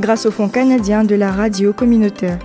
grâce au Fonds canadien de la radio communautaire.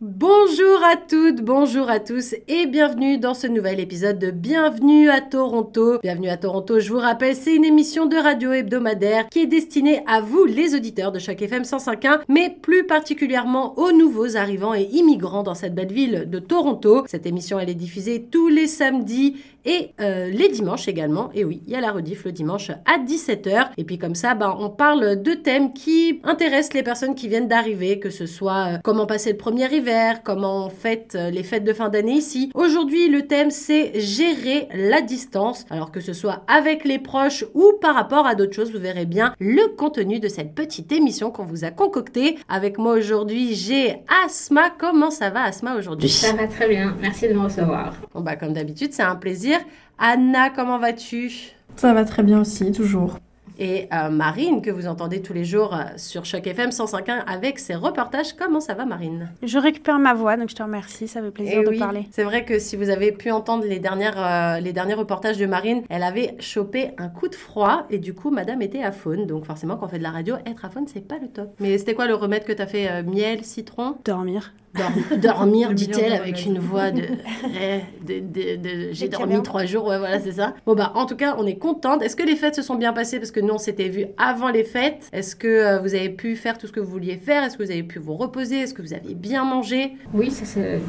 Bonjour à toutes, bonjour à tous et bienvenue dans ce nouvel épisode de Bienvenue à Toronto. Bienvenue à Toronto, je vous rappelle, c'est une émission de radio hebdomadaire qui est destinée à vous, les auditeurs de chaque FM 105.1, mais plus particulièrement aux nouveaux arrivants et immigrants dans cette belle ville de Toronto. Cette émission, elle est diffusée tous les samedis et euh, les dimanches également. Et oui, il y a la rediff le dimanche à 17h. Et puis comme ça, ben, on parle de thèmes qui intéressent les personnes qui viennent d'arriver, que ce soit euh, comment passer le premier hiver, comment on fête euh, les fêtes de fin d'année ici. Aujourd'hui, le thème c'est gérer la distance. Alors que ce soit avec les proches ou par rapport à d'autres choses, vous verrez bien le contenu de cette petite émission qu'on vous a concoctée. Avec moi aujourd'hui, j'ai Asma. Comment ça va Asma aujourd'hui? Ça va très bien, merci de me recevoir. Bon bah comme d'habitude, c'est un plaisir. Anna, comment vas-tu? Ça va très bien aussi, toujours. Et euh, Marine, que vous entendez tous les jours euh, sur Choc FM 105.1 avec ses reportages. Comment ça va, Marine? Je récupère ma voix, donc je te remercie. Ça fait plaisir Eh de oui, parler. C'est vrai que si vous avez pu entendre les, dernières, euh, les derniers reportages de Marine, elle avait chopé un coup de froid et du coup, madame était à faune. Donc forcément, quand on fait de la radio, être à faune, c'est pas le top. Mais c'était quoi le remède que tu as fait euh, Miel, citron? Dormir. Dor- Dormir, Le dit-elle avec une voix de... eh, de- de- de- J'ai dormi trois jours, ouais, voilà, c'est ça. Bon, bah, en tout cas, on est contente. Est-ce que les fêtes se sont bien passées? Parce que nous, on s'était vus avant les fêtes. Est-ce que euh, vous avez pu faire tout ce que vous vouliez faire? Est-ce que vous avez pu vous reposer? Est-ce que vous avez bien mangé? Oui, ça s'est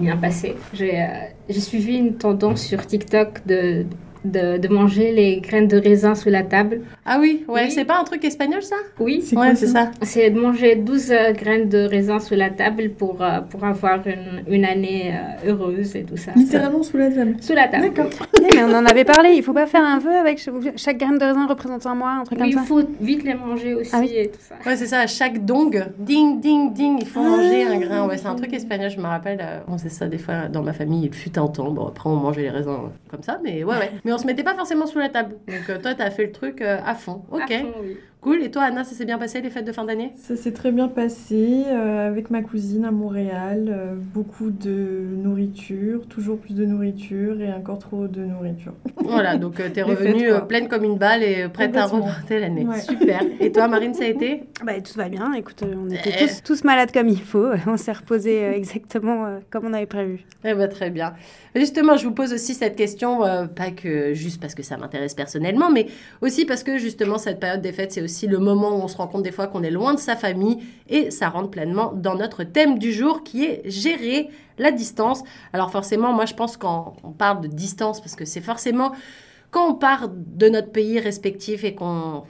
bien passé. J'ai euh, j'ai suivi une tendance sur TikTok de, de, de manger les graines de raisin sous la table. Ah oui, ouais, Oui. c'est pas un truc espagnol, ça? Oui, C'est Ouais, quoi c'est ça? c'est de manger 12 euh, graines de raisin sous la table pour, euh, pour avoir une, une année euh, heureuse et tout ça. Littéralement sous la table. Sous la table. D'accord. Mais on en avait parlé. Il faut pas faire un vœu avec chaque, chaque graine de raisin représente un mois, un truc Oui, il comme ça. faut vite les manger aussi Ah oui. et tout ça. Ouais, c'est ça, à chaque dong, ding, ding, ding, il faut manger un grain. Ouais, c'est un truc espagnol, je me rappelle. euh, on faisait ça des fois dans ma famille, il fut un temps. Bon, après, on mangeait les raisins comme ça, mais ouais, ouais. Mais on se mettait pas forcément sous la table. Donc, euh, toi, t'as fait le truc euh, à fond. Ok, À fond, oui. Cool. Et toi, Anna, ça s'est bien passé les fêtes de fin d'année? Ça s'est très bien passé euh, avec ma cousine à Montréal. euh, beaucoup de nourriture, toujours plus de nourriture et encore trop de nourriture. Voilà, donc euh, t'es revenue fêtes, euh, pleine comme une balle et prête à remonter l'année. Ouais. Super. Et toi, Marine, ça a été? Bah, tout va bien. Écoute, on était Eh. tous, tous malades comme il faut. On s'est reposé exactement comme on avait prévu. Eh ben, très bien. Justement, je vous pose aussi cette question, euh, pas que juste parce que ça m'intéresse personnellement, mais aussi parce que justement, cette période des fêtes, c'est aussi le moment où on se rend compte des fois qu'on est loin de sa famille et ça rentre pleinement dans notre thème du jour qui est gérer la distance. Alors forcément, moi je pense quand on parle de distance, parce que c'est forcément quand on part de notre pays respectif et qu'on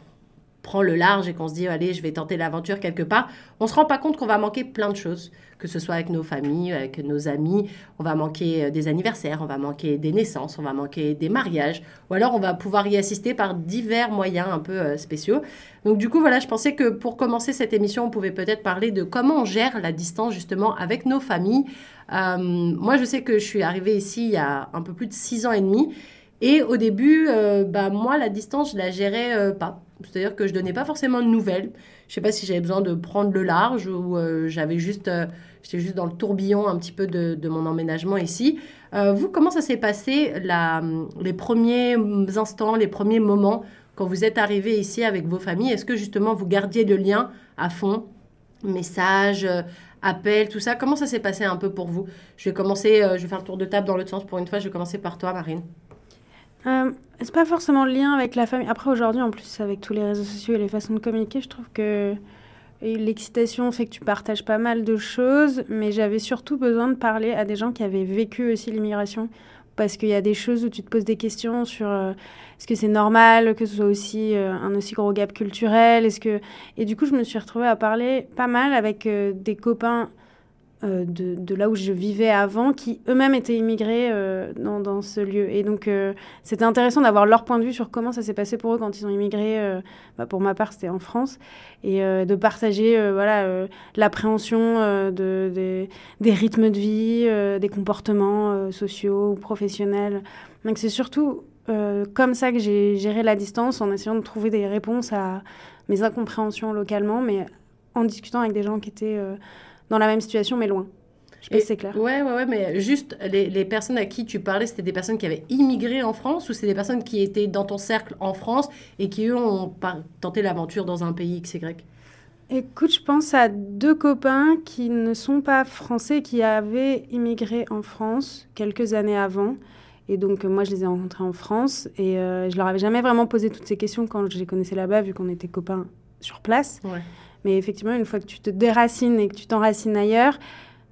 prend le large et qu'on se dit allez je vais tenter l'aventure quelque part, on se rend pas compte qu'on va manquer plein de choses, que ce soit avec nos familles, avec nos amis, on va manquer euh, des anniversaires, on va manquer des naissances, on va manquer des mariages, ou alors on va pouvoir y assister par divers moyens un peu euh, spéciaux. Donc du coup voilà, je pensais que pour commencer cette émission, on pouvait peut-être parler de comment on gère la distance justement avec nos familles. Euh, moi je sais que je suis arrivée ici il y a un peu plus de six ans et demi. Et au début, bah, moi, la distance, je la gérais pas. C'est-à-dire que je donnais pas forcément de nouvelles. Je sais pas si j'avais besoin de prendre le large ou euh, j'avais juste, euh, j'étais juste dans le tourbillon un petit peu de, de mon emménagement ici. Euh, vous, comment ça s'est passé la, les premiers instants, les premiers moments quand vous êtes arrivé ici avec vos familles? Est-ce que justement vous gardiez le lien à fond? Messages, appels, tout ça? Comment ça s'est passé un peu pour vous? Je vais commencer, je vais faire le tour de table dans l'autre sens pour une fois. Je vais commencer par toi, Marine. Euh, c'est pas forcément le lien avec la famille. Après, aujourd'hui, en plus, avec tous les réseaux sociaux et les façons de communiquer, je trouve que l'excitation fait que tu partages pas mal de choses, mais j'avais surtout besoin de parler à des gens qui avaient vécu aussi l'immigration. Parce qu'il y a des choses où tu te poses des questions sur euh, est-ce que c'est normal que ce soit aussi euh, un aussi gros gap culturel? Est-ce que... Et du coup, je me suis retrouvée à parler pas mal avec euh, des copains euh, de, de, là où je vivais avant, qui eux-mêmes étaient immigrés euh, dans, dans, ce lieu. Et donc, euh, c'était intéressant d'avoir leur point de vue sur comment ça s'est passé pour eux quand ils ont immigré. Bah, pour ma part, c'était en France. Et de partager voilà, l'appréhension de, des, des rythmes de vie, des comportements sociaux ou professionnels. Donc, c'est surtout comme ça que j'ai géré la distance, en essayant de trouver des réponses à mes incompréhensions localement, mais en discutant avec des gens qui étaient dans la même situation, mais loin. Je sais pas c'est clair. Ouais, ouais, ouais, mais juste, les, les, personnes à qui tu parlais, c'était des personnes qui avaient immigré en France ou c'est des personnes qui étaient dans ton cercle en France et qui, eux, ont tenté l'aventure dans un pays XY Écoute, je pense à deux copains qui ne sont pas français, qui avaient immigré en France quelques années avant. Et donc, moi, je les ai rencontrés en France et euh, je leur avais jamais vraiment posé toutes ces questions quand je les connaissais là-bas, vu qu'on était copains sur place. Ouais. Mais effectivement, une fois que tu te déracines et que tu t'enracines ailleurs,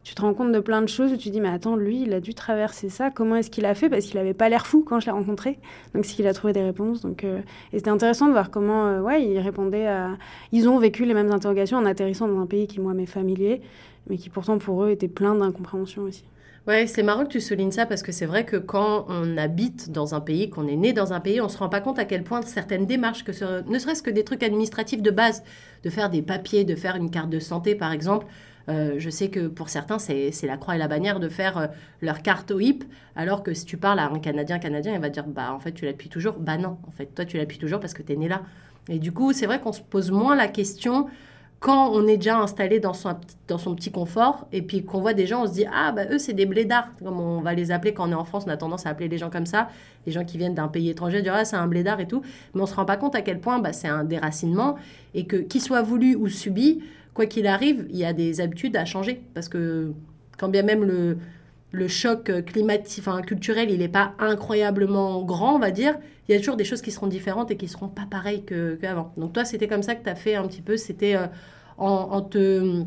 tu te rends compte de plein de choses tu dis, mais attends, lui, il a dû traverser ça. Comment est-ce qu'il a fait? Parce qu'il n'avait pas l'air fou quand je l'ai rencontré. Donc, c'est qu'il a trouvé des réponses. Donc, euh, Et c'était intéressant de voir comment, euh, ouais, ils répondaient à... Ils ont vécu les mêmes interrogations en atterrissant dans un pays qui, moi, m'est familier, mais qui pourtant, pour eux, était plein d'incompréhension aussi. Ouais, c'est marrant que tu soulignes ça parce que c'est vrai que quand on habite dans un pays, qu'on est né dans un pays, on se rend pas compte à quel point certaines démarches, que ne serait-ce que des trucs administratifs de base, de faire des papiers, de faire une carte de santé par exemple, euh, je sais que pour certains, c'est la croix et la bannière de faire euh, leur carte au HIP, alors que si tu parles à un Canadien, Canadien, il va dire, bah en fait, tu l'as depuis toujours. Bah non, en fait, toi, tu l'as depuis toujours parce que tu es né là. Et du coup, c'est vrai qu'on se pose moins la question quand on est déjà installé dans son, dans son petit confort et puis qu'on voit des gens, on se dit Ah, bah eux, c'est des blédards, comme on va les appeler quand on est en France, on a tendance à appeler les gens comme ça, les gens qui viennent d'un pays étranger, dire Ah, c'est un blédard et tout. Mais on se rend pas compte à quel point bah, c'est un déracinement et que, qu'il soit voulu ou subi, quoi qu'il arrive, il y a des habitudes à changer parce que quand bien même le, le choc climatique, enfin, culturel, il n'est pas incroyablement grand, on va dire, il y a toujours des choses qui seront différentes et qui seront pas pareilles qu'avant. Donc toi, c'était comme ça que tu as fait un petit peu, c'était euh, en, te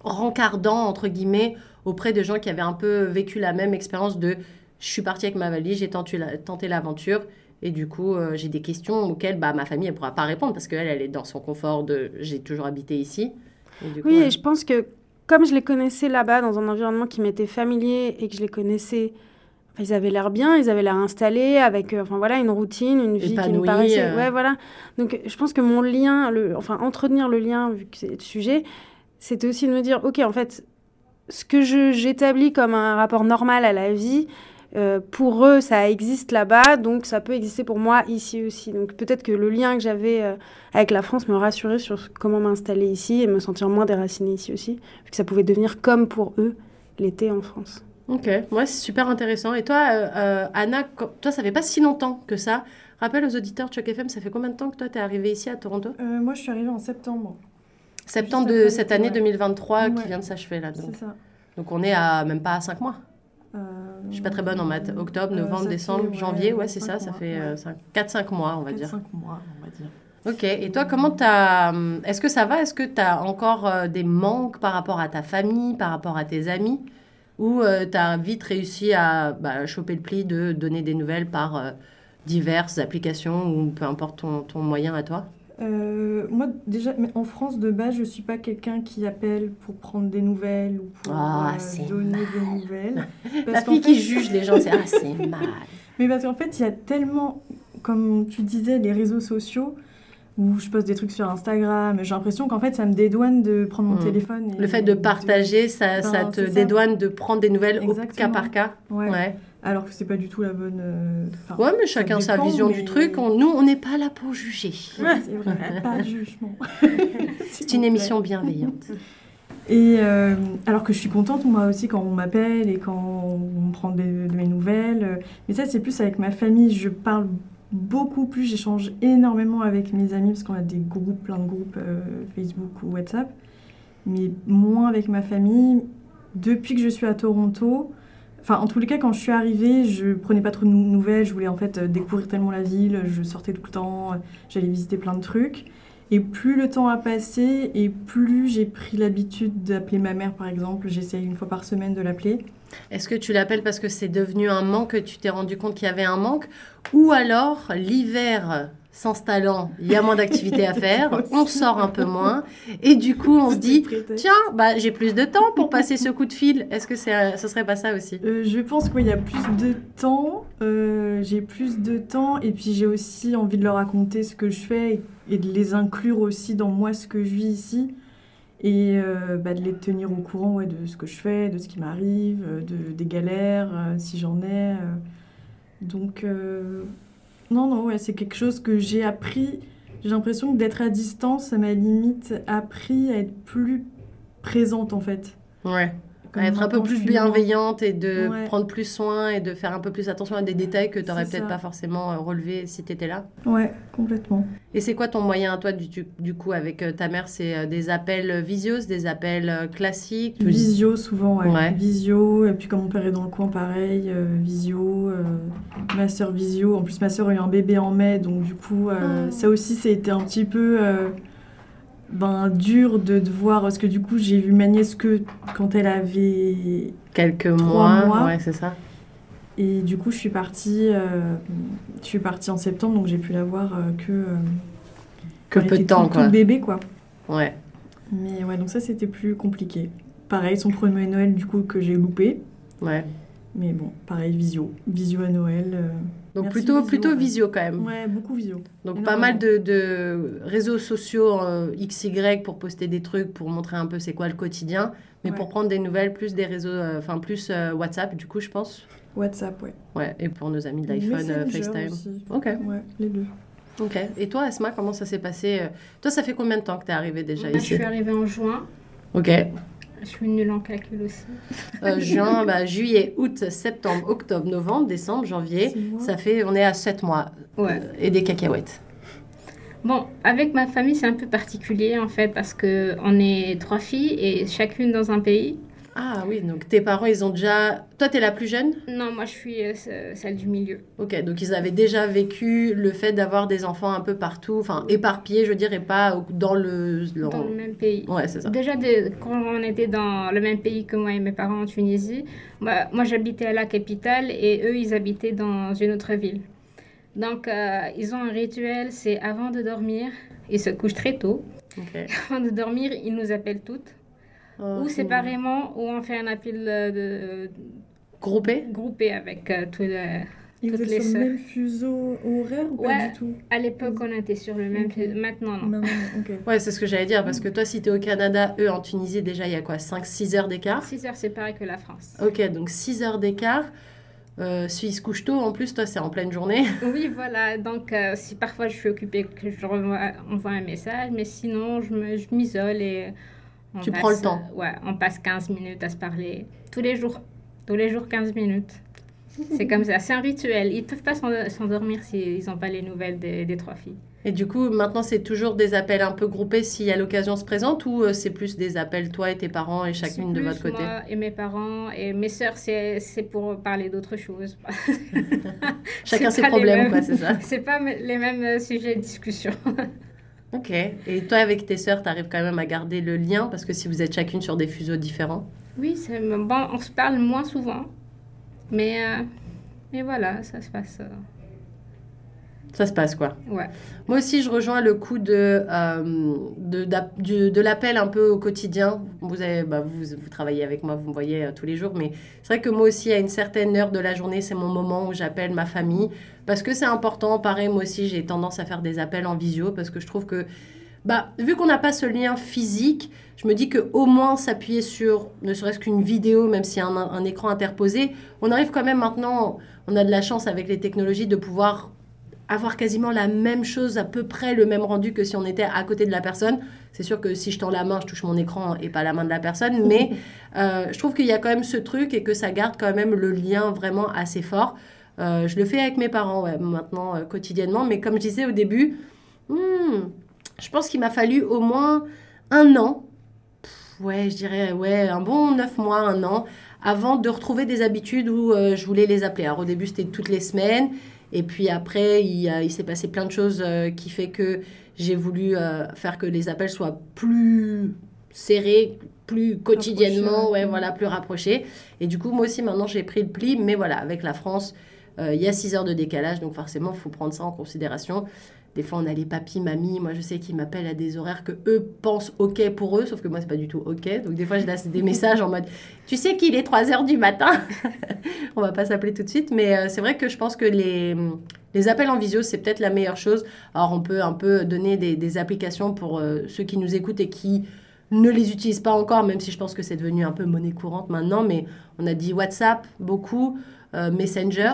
rencardant, entre guillemets, auprès de gens qui avaient un peu vécu la même expérience de je suis partie avec ma valise, j'ai tenté l'aventure. Et du coup, euh, j'ai des questions auxquelles bah, ma famille ne pourra pas répondre parce qu'elle, elle est dans son confort de j'ai toujours habité ici. oui, et je pense que comme je les connaissais là-bas, dans un environnement qui m'était familier et que je les connaissais, ils avaient l'air bien, ils avaient l'air installés, avec euh, enfin, voilà, une routine, une vie qui nous paraissait... Euh. Ouais, voilà. Donc je pense que mon lien, le, enfin entretenir le lien, vu que c'est le sujet, c'était aussi de me dire, ok, en fait, ce que j'établis comme un rapport normal à la vie, euh, pour eux, ça existe là-bas, donc ça peut exister pour moi ici aussi. Donc peut-être que le lien que j'avais euh, avec la France me rassurait sur comment m'installer ici et me sentir moins déracinée ici aussi, vu que ça pouvait devenir comme pour eux l'été en France. Ok, moi c'est super intéressant. Et toi, euh, Anna, toi ça fait pas si longtemps que ça. Rappelle aux auditeurs de Choc FM, ça fait combien de temps que toi tu es arrivée ici à Toronto? Moi je suis arrivée en septembre. Septembre de cette année 2023 qui vient de s'achever là. C'est ça. Donc on est à même pas à 5 mois. Euh, je suis pas très bonne en maths. Octobre, euh, novembre, décembre, janvier, ouais, c'est ça, ça fait 4-5 euh, mois, on va dire. 4-5 mois, on va dire. Ok, et toi, comment t'as... Est-ce que ça va? Est-ce que tu as encore des manques par rapport à ta famille, par rapport à tes amis? Ou tu as vite réussi à bah, choper le pli de donner des nouvelles par diverses applications ou peu importe ton, ton moyen à toi? Euh, moi, déjà, mais en France, de base, je ne suis pas quelqu'un qui appelle pour prendre des nouvelles ou pour ah, euh, donner des nouvelles. La fille qui juge les gens, c'est assez mal. Mais parce qu'en fait, il y a tellement, comme tu disais, les réseaux sociaux où je poste des trucs sur Instagram. J'ai l'impression qu'en fait, ça me dédouane de prendre mon hmm. téléphone. le fait de partager, ça, ça te dédouane de prendre des nouvelles au cas par cas. ouais alors que c'est pas du tout la bonne. Euh, ouais, mais chacun sa vision du truc. nous, on n'est pas là pour juger. c'est vrai, pas de jugement. c'est une émission bienveillante. Et euh, alors que je suis contente, moi aussi, quand on m'appelle et quand on me prend de mes nouvelles. Mais ça, c'est plus avec ma famille. Je parle beaucoup plus, j'échange énormément avec mes amis parce qu'on a des groupes, plein de groupes euh, Facebook ou WhatsApp. Mais moins avec ma famille. Depuis que je suis à Toronto, Enfin, en tous les cas, quand je suis arrivée, je prenais pas trop de nouvelles. Je voulais en fait euh, découvrir tellement la ville. Je sortais tout le temps. Euh, j'allais visiter plein de trucs. Et plus le temps a passé et plus j'ai pris l'habitude d'appeler ma mère, par exemple. J'essaye une fois par semaine de l'appeler. Est-ce que tu l'appelles parce que c'est devenu un manque, que tu t'es rendu compte qu'il y avait un manque Ou alors l'hiver s'installant, il y a moins d'activités à faire, on sort un peu moins, et du coup on se dit, tiens, bah, j'ai plus de temps pour passer ce coup de fil. Est-ce que c'est, ce serait pas ça aussi? Euh, je pense qu'il y a plus de temps, euh, j'ai plus de temps, et puis j'ai aussi envie de leur raconter ce que je fais et, et de les inclure aussi dans moi, ce que je vis ici, et euh, bah, de les tenir au courant de ce que je fais, de ce qui m'arrive, euh, de, des galères, euh, si j'en ai. Donc, non, non, ouais, c'est quelque chose que j'ai appris. J'ai l'impression que d'être à distance, ça m'a limite appris à être plus présente en fait. Ouais. Comme être un peu plus bienveillante et de Ouais. prendre plus soin et de faire un peu plus attention à des détails que tu n'aurais peut-être pas forcément euh, relevés si tu étais là. Ouais, complètement. Et c'est quoi ton moyen à toi, du, du- coup, avec euh, ta mère? C'est euh, des appels visios, des appels classiques? Visio souvent, ouais. Ouais. Visio, et puis comme mon père est dans le coin, pareil, euh, visio, euh, ma soeur visio. En plus, ma soeur a eu un bébé en mai, donc du coup, euh, Oh. ça aussi, été un petit peu ben, dur de, de voir, parce que du coup, j'ai vu ma nièce que quand elle avait... Quelques mois, mois. ouais, c'est ça. Et du coup, je suis partie, euh, je suis partie en septembre, donc j'ai pu la voir euh, que... euh, Que peu de temps, tout- quoi. tout bébé, quoi. Ouais. Mais ouais, donc ça, c'était plus compliqué. Pareil, son premier Noël, du coup, que j'ai loupé. ouais. Mais bon, pareil, visio. Visio à Noël. Euh, Donc Merci, plutôt, visio, plutôt ouais. visio quand même. Ouais, beaucoup visio. Donc Énormément. pas mal de, de réseaux sociaux euh, XY pour poster des trucs, pour montrer un peu c'est quoi le quotidien. Mais Ouais. pour prendre des nouvelles, plus des réseaux, euh, enfin plus euh, WhatsApp du coup je pense. WhatsApp, ouais. Ouais, et pour nos amis d'iPhone, euh, Messenger FaceTime. aussi. Ok, Ouais, les deux. ok. Et toi Asma, comment ça s'est passé euh Toi ça fait combien de temps que t'es arrivée déjà Moi, je ici? suis arrivée en juin. Ok. Je suis nulle en calcul aussi. Euh, juin, bah, juillet, août, septembre, octobre, novembre, décembre, janvier. Ça fait, on est à 7 mois. Ouais. Euh, et des cacahuètes. Bon, avec ma famille, c'est un peu particulier en fait parce que on est trois filles et chacune dans un pays. Ah oui, donc tes parents, ils ont déjà... Toi, t'es la plus jeune? Non, moi je suis euh, ce- celle du milieu. Ok, donc ils avaient déjà vécu le fait d'avoir des enfants un peu partout, enfin éparpillés, je et pas dans le... Dans le même pays. Ouais, c'est ça. Déjà, de- quand on était dans le même pays que moi et mes parents en Tunisie, moi, moi, j'habitais à la capitale et eux, ils habitaient dans une autre ville. Donc, euh, ils ont un rituel, c'est avant de dormir, ils se couchent très tôt. Ok. Avant de dormir, ils nous appellent toutes, Oh, ou séparément, ou on fait un appel euh, de, Groupé groupé avec euh, tous les... Et vous Toutes êtes les sur le même fuseau horaire ou Ouais. pas du tout À l'époque, on était sur le même... Ok. Maintenant, non. Maintenant. Ouais, c'est ce que j'allais dire, parce que toi, si t'es au Canada, eux en Tunisie, déjà, il y a quoi 5-6 heures d'écart? 6 heures, c'est pareil que la France. Ok, donc 6 heures d'écart. Euh, S'ils se couchent tôt, en plus, toi, c'est en pleine journée. Oui, voilà. Donc, euh, si parfois je suis occupée, que je renvoie, envoie un message, mais sinon, je me- je m'isole et. On Tu passe, prends le temps. euh, ouais, on passe 15 minutes à se parler. Tous les jours. Tous les jours, 15 minutes. C'est comme ça. C'est un rituel. Ils peuvent pas s'en- s'endormir s'ils n'ont pas les nouvelles des, des trois filles. Et du coup, maintenant, c'est toujours des appels un peu groupés si à l'occasion se présente, ou euh, c'est plus des appels toi et tes parents et chacune de votre côté? Moi et mes parents et mes sœurs, c'est pour parler d'autres choses. Chacun ses problèmes, quoi, c'est ça c'est pas les mêmes euh, sujets de discussion. Ok. Et toi, avec tes sœurs, t'arrives quand même à garder le lien, parce que si vous êtes chacune sur des fuseaux différents? Oui, c'est bon, on se parle moins souvent, mais, euh, mais voilà, ça se passe. euh, Ça se passe, quoi. ouais. Moi aussi, je rejoins le coup de, euh, de, de l'appel un peu au quotidien. Vous, avez, bah, vous, vous travaillez avec moi, vous me voyez euh, tous les jours, mais c'est vrai que moi aussi, à une certaine heure de la journée, c'est mon moment où j'appelle ma famille, parce que c'est important. Pareil, moi aussi, j'ai tendance à faire des appels en visio, parce que je trouve que, bah, vu qu'on n'a pas ce lien physique, je me dis que au moins s'appuyer sur ne serait-ce qu'une vidéo, même s'il y a un, un écran interposé, on arrive quand même maintenant, on a de la chance avec les technologies de pouvoir avoir quasiment la même chose, à peu près le même rendu que si on était à côté de la personne. C'est sûr que si je tends la main, je touche mon écran et pas la main de la personne, mais euh, je trouve qu'il y a quand même ce truc et que ça garde quand même le lien vraiment assez fort. Euh, je le fais avec mes parents ouais, maintenant euh, quotidiennement, mais comme je disais au début, hmm, je pense qu'il m'a fallu au moins un an, Pff, ouais, je dirais ouais, un bon neuf mois, un an, avant de retrouver des habitudes où je voulais les appeler. Alors au début, c'était toutes les semaines. Et puis après, il, s'est passé plein de choses euh, qui fait que j'ai voulu euh, faire que les appels soient plus serrés, plus quotidiennement, ouais, voilà, plus rapprochés. Et du coup, moi aussi, maintenant, j'ai pris le pli. Mais voilà, avec la France, euh, il y a 6 heures de décalage, donc forcément, il faut prendre ça en considération. Des fois, on a les papis, mamies. Moi, je sais qu'ils m'appellent à des horaires que eux pensent OK pour eux, sauf que moi, c'est pas du tout OK. Donc, des fois, je laisse des messages en mode Tu sais qu'il est 3 heures du matin On va pas s'appeler tout de suite. Mais euh, c'est vrai que je pense que les, les appels en visio, c'est peut-être la meilleure chose. Alors, on peut un peu donner des, des applications pour euh, ceux qui nous écoutent et qui ne les utilisent pas encore, même si je pense que c'est devenu un peu monnaie courante maintenant. Mais on a dit WhatsApp beaucoup, euh, Messenger.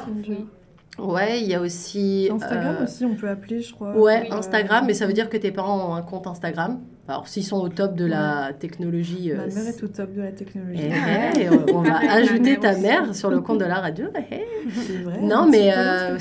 Ouais, il y a aussi. Instagram euh, aussi, on peut appeler, je crois. Ouais, Euh, Instagram, mais ça veut dire que tes parents ont un compte Instagram. Alors, s'ils sont au top de la technologie. Ma euh, mère est au top de la technologie. eh, eh, on- on va ma ajouter mère ta aussi. mère sur le compte de la radio. Eh. C'est vrai. Non, mais euh,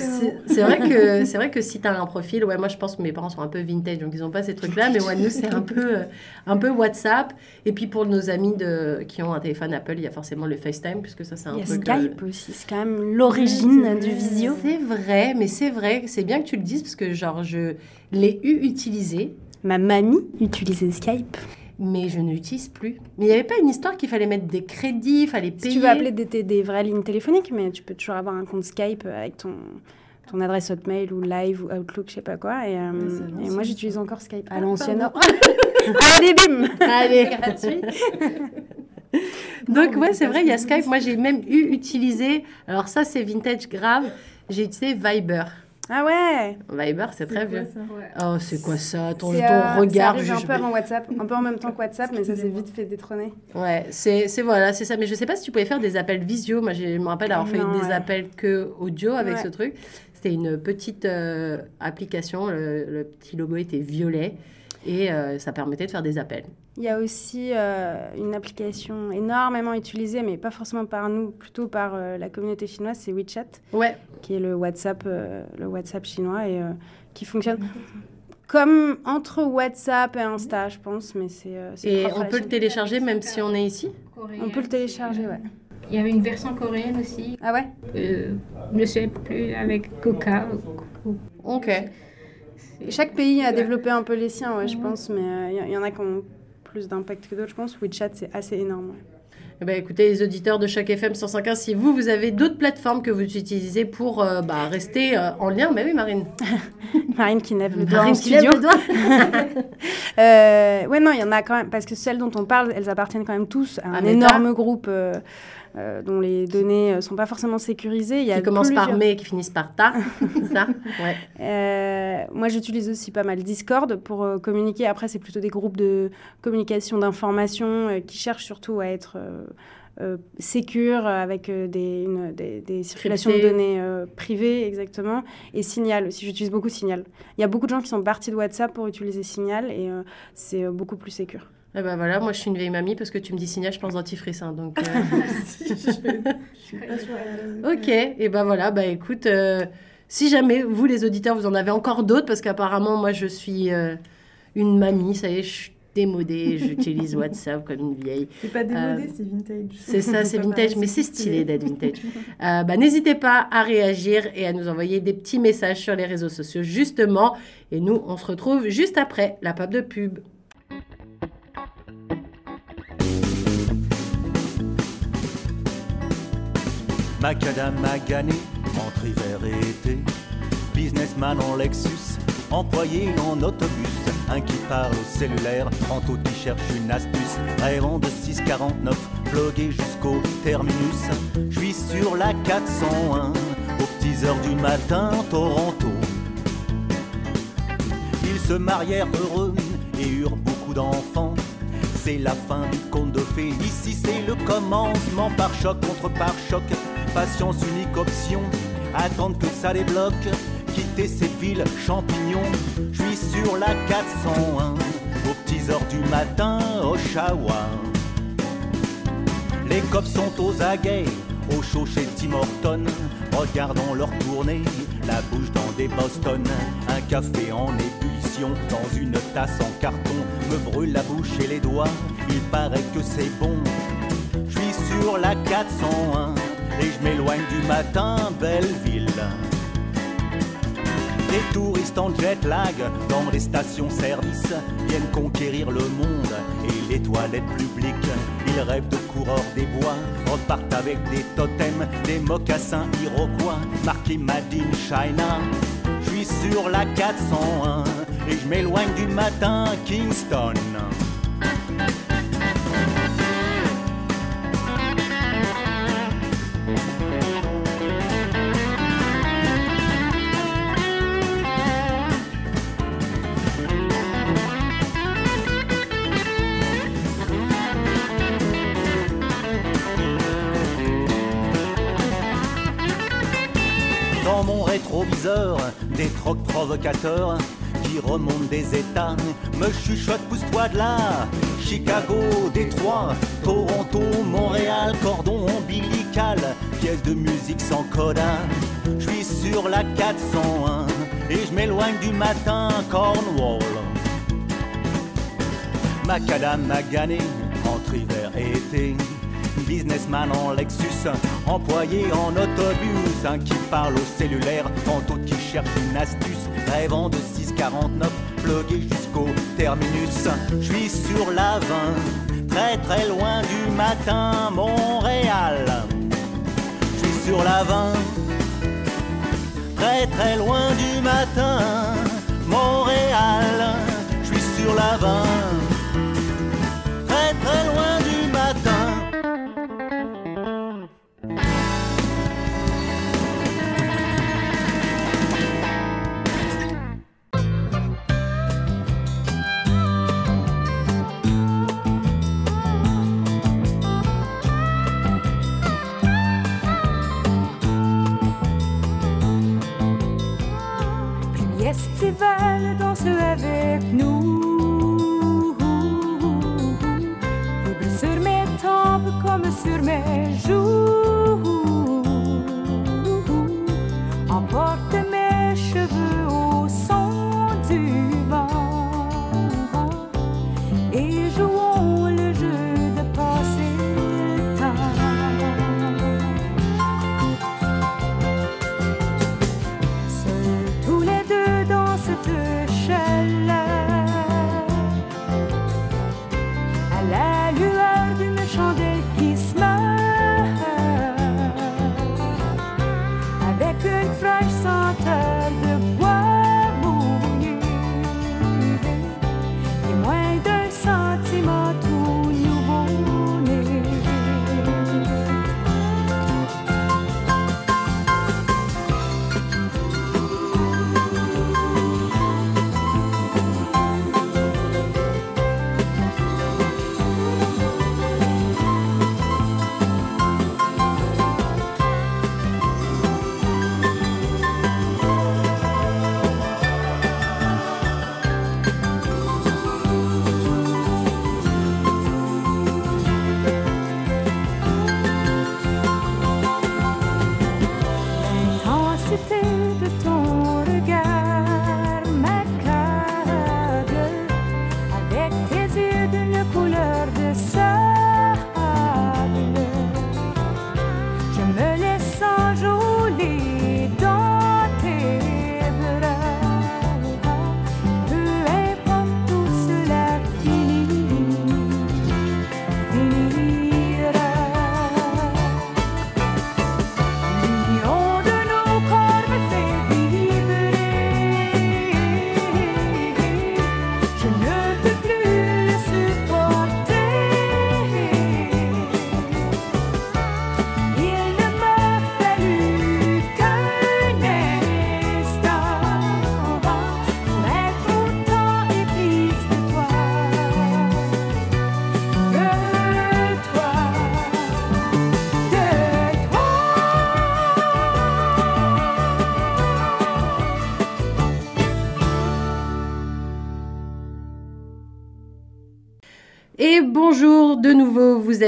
c'est vrai que c'est vrai que si tu as un profil, ouais, moi je pense que mes parents sont un peu vintage, donc ils n'ont pas ces trucs-là, mais ouais, nous c'est un peu euh, un peu WhatsApp. Et puis pour nos amis de qui ont un téléphone Apple, il y a forcément le FaceTime, puisque ça c'est un Il y a Skype aussi, c'est quand même l'origine du visio. C'est vrai, mais c'est vrai, c'est bien que tu le dises parce que genre je l'ai eu utilisé, Ma mamie utilisait Skype. mais je ne l'utilise plus. Mais il n'y avait pas une histoire qu'il fallait mettre des crédits, il fallait Si payer. tu veux appeler des, vraies lignes téléphoniques, mais tu peux toujours avoir un compte Skype avec ton, ton adresse Hotmail ou Live ou Outlook, je sais pas quoi. Et, euh, Ouais, à et moi, j'utilise encore Skype. À Ah, l'ancienne. pardon. Allez, bim Allez. gratuit. Donc Non, ouais, c'est vrai, il y a Skype. Moi, j'ai même eu utilisé. Alors ça, c'est vintage grave. J'ai utilisé Viber. Ah ouais Viber, c'est très quoi, vieux. ça Ouais. Oh, c'est quoi ça Ton, ton euh, ça regard arrive un peu avant WhatsApp, un peu en même temps que WhatsApp, mais ça s'est vite fait détrôner. Ouais, c'est c'est- voilà, c'est ça. Mais je sais pas si tu pouvais faire des appels visio. Moi, je me rappelle avoir fait Non, des ouais. appels que audio avec Ouais. ce truc. C'était une petite euh, application. Le, le petit logo était violet et euh, ça permettait de faire des appels. Il y a aussi euh, une application énormément utilisée, mais pas forcément par nous, plutôt par euh, la communauté chinoise, c'est WeChat, Ouais, qui est le WhatsApp, euh, le WhatsApp chinois et euh, qui fonctionne comme entre WhatsApp et Insta, je pense, mais c'est. euh, et on peut le télécharger même si on est ici. Coréen. On peut le télécharger, ouais. Il y avait une version coréenne aussi. Ah ouais? Euh, je ne sais plus avec Coca. ou- Ok. Chaque pays a développé un peu les siens, ouais, je pense, mais euh, il y, y en a qui ont plus d'impact que d'autres, je pense. WeChat, c'est assez énorme. ouais. Eh ben, écoutez, les auditeurs de chaque FM 105.1, si vous, vous avez d'autres plateformes que vous utilisez pour euh, bah, rester euh, en lien, bah oui, Marine. Marine qui lève le doigt Marine en qui lève studio. le doigt. Euh, ouais, non, il y en a quand même, parce que celles dont on parle, elles appartiennent quand même tous à un énorme groupe euh, euh, dont les données ne sont pas forcément sécurisées. Il y a qui commence par plusieurs- mais et qui finissent par ta. ça? Ouais. Euh, moi, j'utilise aussi pas mal Discord pour euh, communiquer. Après, c'est plutôt des groupes de communication, d'information euh, qui cherchent surtout à être euh, euh, sécures avec euh, des, une- des, des circulations de données euh, privées, exactement. Et Signal aussi, j'utilise beaucoup Signal. Il y a beaucoup de gens qui sont partis de WhatsApp pour utiliser Signal et euh, c'est euh, beaucoup plus sécure. Eh ben voilà, moi je suis une vieille mamie parce que tu me dis signal, je pense dentifrice. hein, donc, euh, ok, et ben voilà, bah écoute, euh, si jamais vous les auditeurs, vous en avez encore d'autres, parce qu'apparemment moi je suis euh, une mamie, ça y est, je suis démodée, j'utilise WhatsApp comme une vieille. C'est pas démodé, Euh, c'est vintage. C'est ça, c'est vintage, mais c'est stylé d'être vintage. Bah, N'hésitez pas à réagir et à nous envoyer des petits messages sur les réseaux sociaux, justement. Et nous, on se retrouve juste après la pape de pub. Macadam Magané, entre hiver et été. Businessman en Lexus, employé en autobus. Un qui parle au cellulaire, tantôt qui cherche une astuce. Rêvant de 649, blogué jusqu'au terminus. Je suis sur la 401, aux petites heures du matin, Toronto. Ils se marièrent heureux et eurent beaucoup d'enfants. C'est la fin du conte de fées. Ici, c'est le commencement par choc contre par choc. Patience, unique option. Attendre que ça débloque. Quitter cette ville champignon. Je suis sur la 401. Aux petites heures du matin, Oshawa. Les cops sont aux aguets, au chaud chez Tim Horton. Regardons leur tournée, la bouche dans des Boston. Un café en ébullition dans une tasse en carton me brûle la bouche et les doigts. Il paraît que c'est bon. Je suis sur la 401 et je m'éloigne du matin, Belleville. Des touristes en jet lag dans les stations-service viennent conquérir le monde et les toilettes publiques. Ils rêvent de coureurs des bois, repartent avec des totems, des mocassins iroquois, marqués Made in China. Je suis sur la 401 et je m'éloigne du matin Kingston. Des trocs provocateurs qui remontent des états me chuchotent pousse-toi de là. Chicago, Détroit, Toronto, Montréal, cordon ombilical, pièce de musique sans coda. Je suis sur la 401 et je m'éloigne du matin Cornwall. Macadam Magané, entre hiver et été. Businessman en Lexus, employé en autobus, un qui parle au cellulaire, tantôt qui cherche une astuce, rêvant de 649, plugué jusqu'au terminus. Je suis sur la 20, très très loin du matin, Montréal. Je suis sur la 20, très très loin du matin, Montréal. Je suis sur la 20,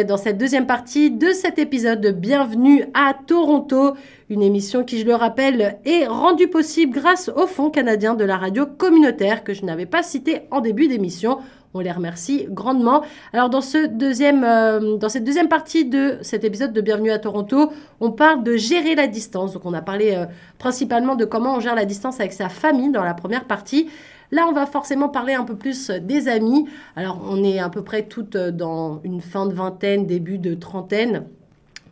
dans cette deuxième partie de cet épisode de Bienvenue à Toronto, une émission qui, je le rappelle, est rendue possible grâce au Fonds canadien de la radio communautaire que je n'avais pas cité en début d'émission. On les remercie grandement. Alors dans, ce deuxième, euh, dans cette deuxième partie de cet épisode de Bienvenue à Toronto, on parle de gérer la distance. Donc on a parlé euh, principalement de comment on gère la distance avec sa famille dans la première partie. Là, on va forcément parler un peu plus des amis. Alors, on est à peu près toutes dans une fin de vingtaine, début de trentaine.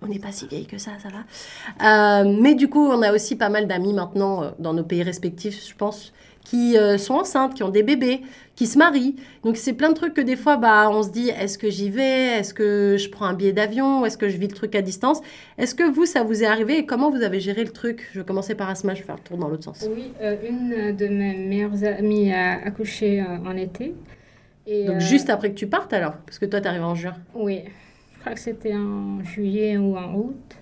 On n'est pas si vieille que ça, ça va. Euh, mais du coup, on a aussi pas mal d'amis maintenant euh, dans nos pays respectifs, je pense, qui euh, sont enceintes, qui ont des bébés, qui se marient. Donc c'est plein de trucs que des fois, bah, on se dit, est-ce que j'y vais? Est-ce que je prends un billet d'avion? Est-ce que je vis le truc à distance? Est-ce que vous, ça vous est arrivé? Et comment vous avez géré le truc? Je vais commencer par Asma, je vais faire le tour dans l'autre sens. Oui, euh, une de mes meilleures amies a accouché euh, en été. Et, Donc euh, juste après que tu partes alors? Parce que toi, t'arrives en juin. Oui, je crois que c'était en juillet ou en août.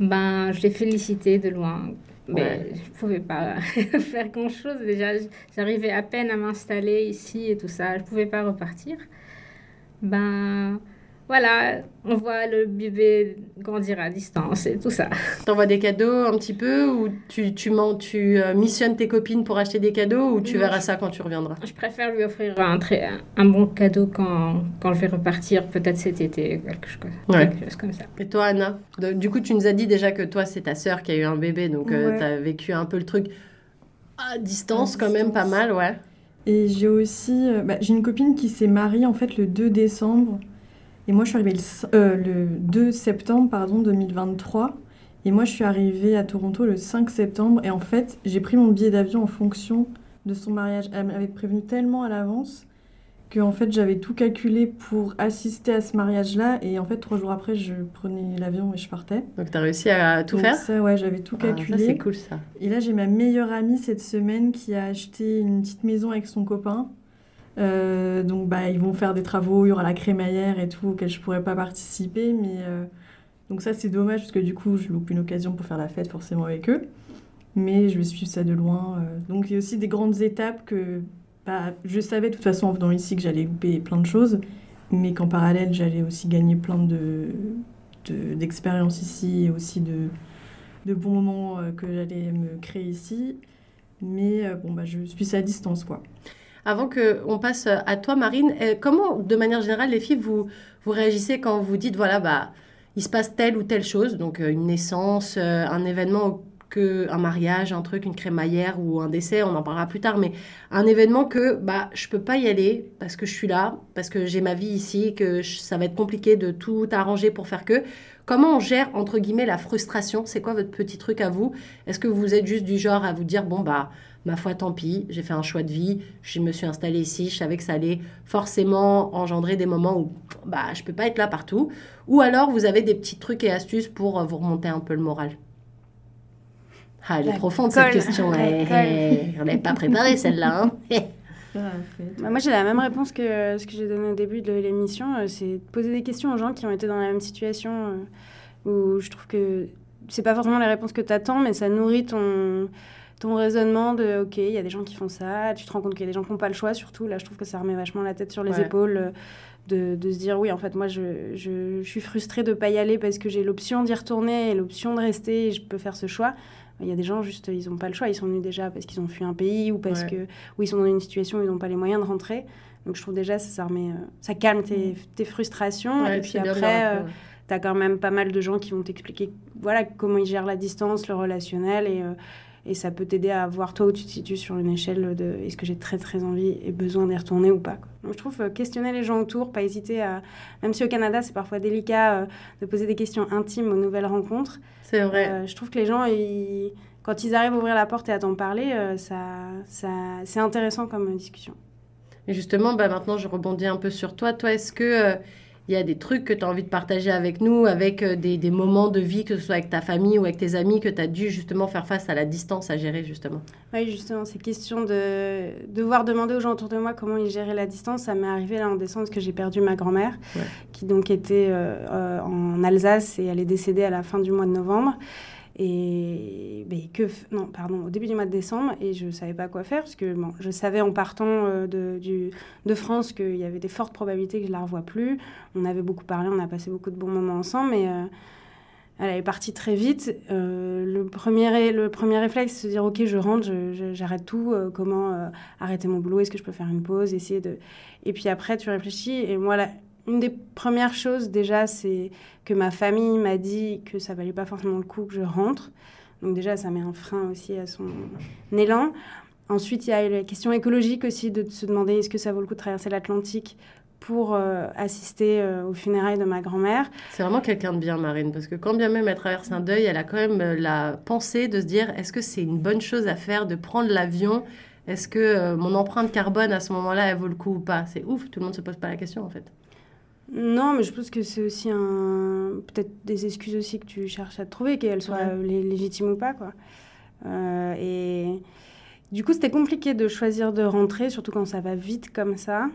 Ben, je l'ai félicité de loin. Mais Ouais. je ne pouvais pas faire grand-chose. Déjà, j'arrivais à peine à m'installer ici et tout ça. Je ne pouvais pas repartir. Ben, voilà, on voit le bébé grandir à distance et tout ça. T'envoies des cadeaux un petit peu ou tu, tu, mens- tu euh, missionnes tes copines pour acheter des cadeaux ou tu Non, verras je- ça quand tu reviendras? Je préfère lui offrir un, très, un bon cadeau quand, quand je vais repartir, peut-être cet été, quelque chose, Ouais. quelque chose comme ça. Et toi, Anna? Du coup, tu nous as dit déjà que toi, c'est ta sœur qui a eu un bébé, donc euh, Ouais. t'as vécu un peu le truc à distance, À quand même, pas mal, ouais. Et j'ai aussi, euh, bah, j'ai une copine qui s'est mariée en fait le 2 décembre. Et moi, je suis arrivée le, euh, le 2 septembre pardon, 2023. Et moi, je suis arrivée à Toronto le 5 septembre. Et en fait, j'ai pris mon billet d'avion en fonction de son mariage. Elle m'avait prévenu tellement à l'avance que en fait, j'avais tout calculé pour assister à ce mariage-là. Et en fait, trois jours après, je prenais l'avion et je partais. Donc t'as réussi à tout Donc faire ça, ouais, j'avais tout Ah, calculé. Ça, c'est cool, ça. Et là, j'ai ma meilleure amie cette semaine qui a acheté une petite maison avec son copain. Euh, donc, bah, ils vont faire des travaux, il y aura la crémaillère et tout, auquel je pourrais pas participer. Mais euh, donc ça, c'est dommage parce que du coup, je loupe une occasion pour faire la fête forcément avec eux. Mais je vais suivre ça de loin. euh. Donc, il y a aussi des grandes étapes que bah, je savais de toute façon en venant ici que j'allais louper plein de choses, mais qu'en parallèle, j'allais aussi gagner plein de ici et aussi de, de bons moments que j'allais me créer ici. Mais bon, bah, je suis à distance, quoi. Avant qu'on passe à toi, Marine, euh, comment, de manière générale, les filles, vous, vous réagissez quand vous dites, voilà, bah, il se passe telle ou telle chose, donc euh, une naissance, euh, un événement, que, un mariage, un truc, une crémaillère ou un décès, on en parlera plus tard, mais un événement que bah, je peux pas y aller parce que je suis là, parce que j'ai ma vie ici, que ça va être compliqué de tout arranger pour faire que. Comment on gère, entre guillemets, la frustration? C'est quoi votre petit truc à vous? Est-ce que vous êtes juste du genre à vous dire, bon, bah, ma foi, tant pis, j'ai fait un choix de vie, je me suis installée ici, je savais que ça allait forcément engendrer des moments où bah, je peux pas être là partout. Ou alors vous avez des petits trucs et astuces pour euh, vous remonter un peu le moral. Ah, elle est profonde cette question. La ouais. colle. On n'avait pas préparé celle-là. hein. Bah, moi, j'ai la même réponse que euh, ce que j'ai donné au début de l'émission. euh, c'est de poser des questions aux gens qui ont été dans la même situation euh, où je trouve que c'est pas forcément les réponses que tu attends, mais ça nourrit ton, ton raisonnement de OK, il y a des gens qui font ça. Tu te rends compte qu'il y a des gens qui n'ont pas le choix, surtout. Là, je trouve que ça remet vachement la tête sur les Ouais. épaules. euh, de, de se dire oui en fait moi je, je, je suis frustrée de pas y aller parce que j'ai l'option d'y retourner et l'option de rester et je peux faire ce choix il y a des gens juste ils n'ont pas le choix ils sont venus déjà parce qu'ils ont fui un pays ou parce Ouais. que ou ils sont dans une situation où ils n'ont pas les moyens de rentrer. Donc je trouve déjà ça, ça remet, euh, ça calme tes, tes frustrations. Ouais, et puis après, euh, tu as quand même pas mal de gens qui vont t'expliquer voilà, comment ils gèrent la distance, le relationnel. Et, euh, et ça peut t'aider à voir toi où tu te situes sur une échelle de est-ce que j'ai très très envie et besoin d'y retourner ou pas. quoi. Donc je trouve euh, questionner les gens autour, pas hésiter à... Même si au Canada c'est parfois délicat euh, de poser des questions intimes aux nouvelles rencontres. C'est vrai. Euh, je trouve que les gens, ils- quand ils arrivent à ouvrir la porte et à t'en parler, euh, ça, ça, c'est intéressant comme discussion. Et justement, bah, maintenant, je rebondis un peu sur toi. Toi, est-ce que il y a des trucs que tu as envie de partager avec nous, avec euh, des, des moments de vie, que ce soit avec ta famille ou avec tes amis, que tu as dû justement faire face à la distance à gérer, justement Oui, justement, ces questions de devoir demander aux gens autour de moi comment ils géraient la distance, ça m'est arrivé là en décembre parce que j'ai perdu ma grand-mère, Ouais. qui donc était euh, euh, en Alsace et elle est décédée à la fin du mois de novembre. Et que non, pardon, au début du mois de décembre, et je savais pas quoi faire parce que bon, je savais en partant euh, de, du, de France qu'il y avait des fortes probabilités que je la revoie plus. On avait beaucoup parlé, on a passé beaucoup de bons moments ensemble, mais euh, elle est partie très vite. Euh, le, premier, le premier réflexe, se dire Ok, je rentre, j'arrête tout. comment arrêter mon boulot Est-ce que je peux faire une pause Essayer de. Et puis après, tu réfléchis. Et moi, la- une des premières choses, déjà, c'est que ma famille m'a dit que ça valait pas forcément le coup que je rentre. Donc, déjà, ça met un frein aussi à son élan. ensuite, il y a la question écologique aussi, de se demander est-ce que ça vaut le coup de traverser l'Atlantique pour euh, assister euh, aux funérailles de ma grand-mère? C'est vraiment quelqu'un de bien, Marine, parce que quand bien même elle traverse un deuil, elle a quand même euh, la pensée de se dire est-ce que c'est une bonne chose à faire de prendre l'avion? Est-ce que mon empreinte carbone à ce moment-là, elle vaut le coup ou pas? C'est ouf, tout le monde se pose pas la question en fait. Non, mais je pense que c'est aussi un peut-être des excuses aussi que tu cherches à te trouver, qu'elles soient Ouais. légitimes ou pas, quoi. Euh, et du coup, c'était compliqué de choisir de rentrer, surtout quand ça va vite comme ça.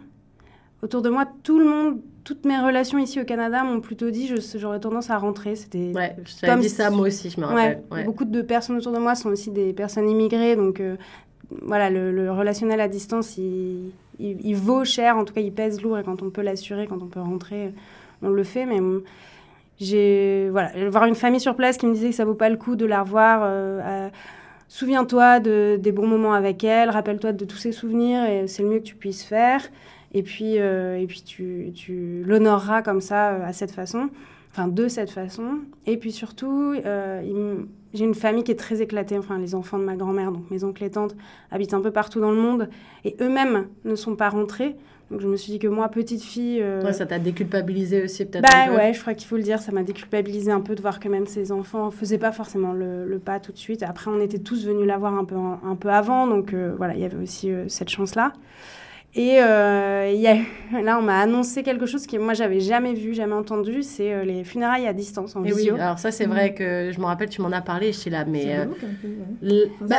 Autour de moi, tout le monde, toutes mes relations ici au Canada m'ont plutôt dit j'aurais tendance à rentrer. C'était Ouais, je t'avais Comme dit si- ça moi aussi, je me Ouais, rappelle. Ouais. Beaucoup de personnes autour de moi sont aussi des personnes immigrées, donc euh, voilà, le, relationnel à distance, il, vaut cher, en tout cas il pèse lourd, et quand on peut l'assurer, quand on peut rentrer, on le fait, mais hum, j'ai, voilà, voir une famille sur place qui me disait que ça vaut pas le coup de la revoir, euh, souviens-toi de, des bons moments avec elle, rappelle-toi de tous ces souvenirs, et c'est le mieux que tu puisses faire, et puis, euh, et puis tu, tu l'honoreras comme ça, euh, à cette façon enfin de cette façon. Et puis surtout, j'ai une famille qui est très éclatée, enfin les enfants de ma grand-mère, donc mes oncles et tantes, habitent un peu partout dans le monde, et eux-mêmes ne sont pas rentrés. Donc je me suis dit que moi, petite fille... euh, Ouais, ça t'a déculpabilisé aussi peut-être bah un peu. ouais, je crois qu'il faut le dire, ça m'a déculpabilisé un peu de voir que même ces enfants faisaient pas forcément le, le pas tout de suite. Après, on était tous venus la voir un peu, un peu avant, donc euh, voilà, il y avait aussi euh, cette chance-là. Et euh, y a là, on m'a annoncé quelque chose que moi, j'avais jamais vu, jamais entendu, c'est euh, les funérailles à distance, en Et oui, visio. alors ça c'est vrai que je me rappelle, tu m'en as parlé, j'étais là, mais...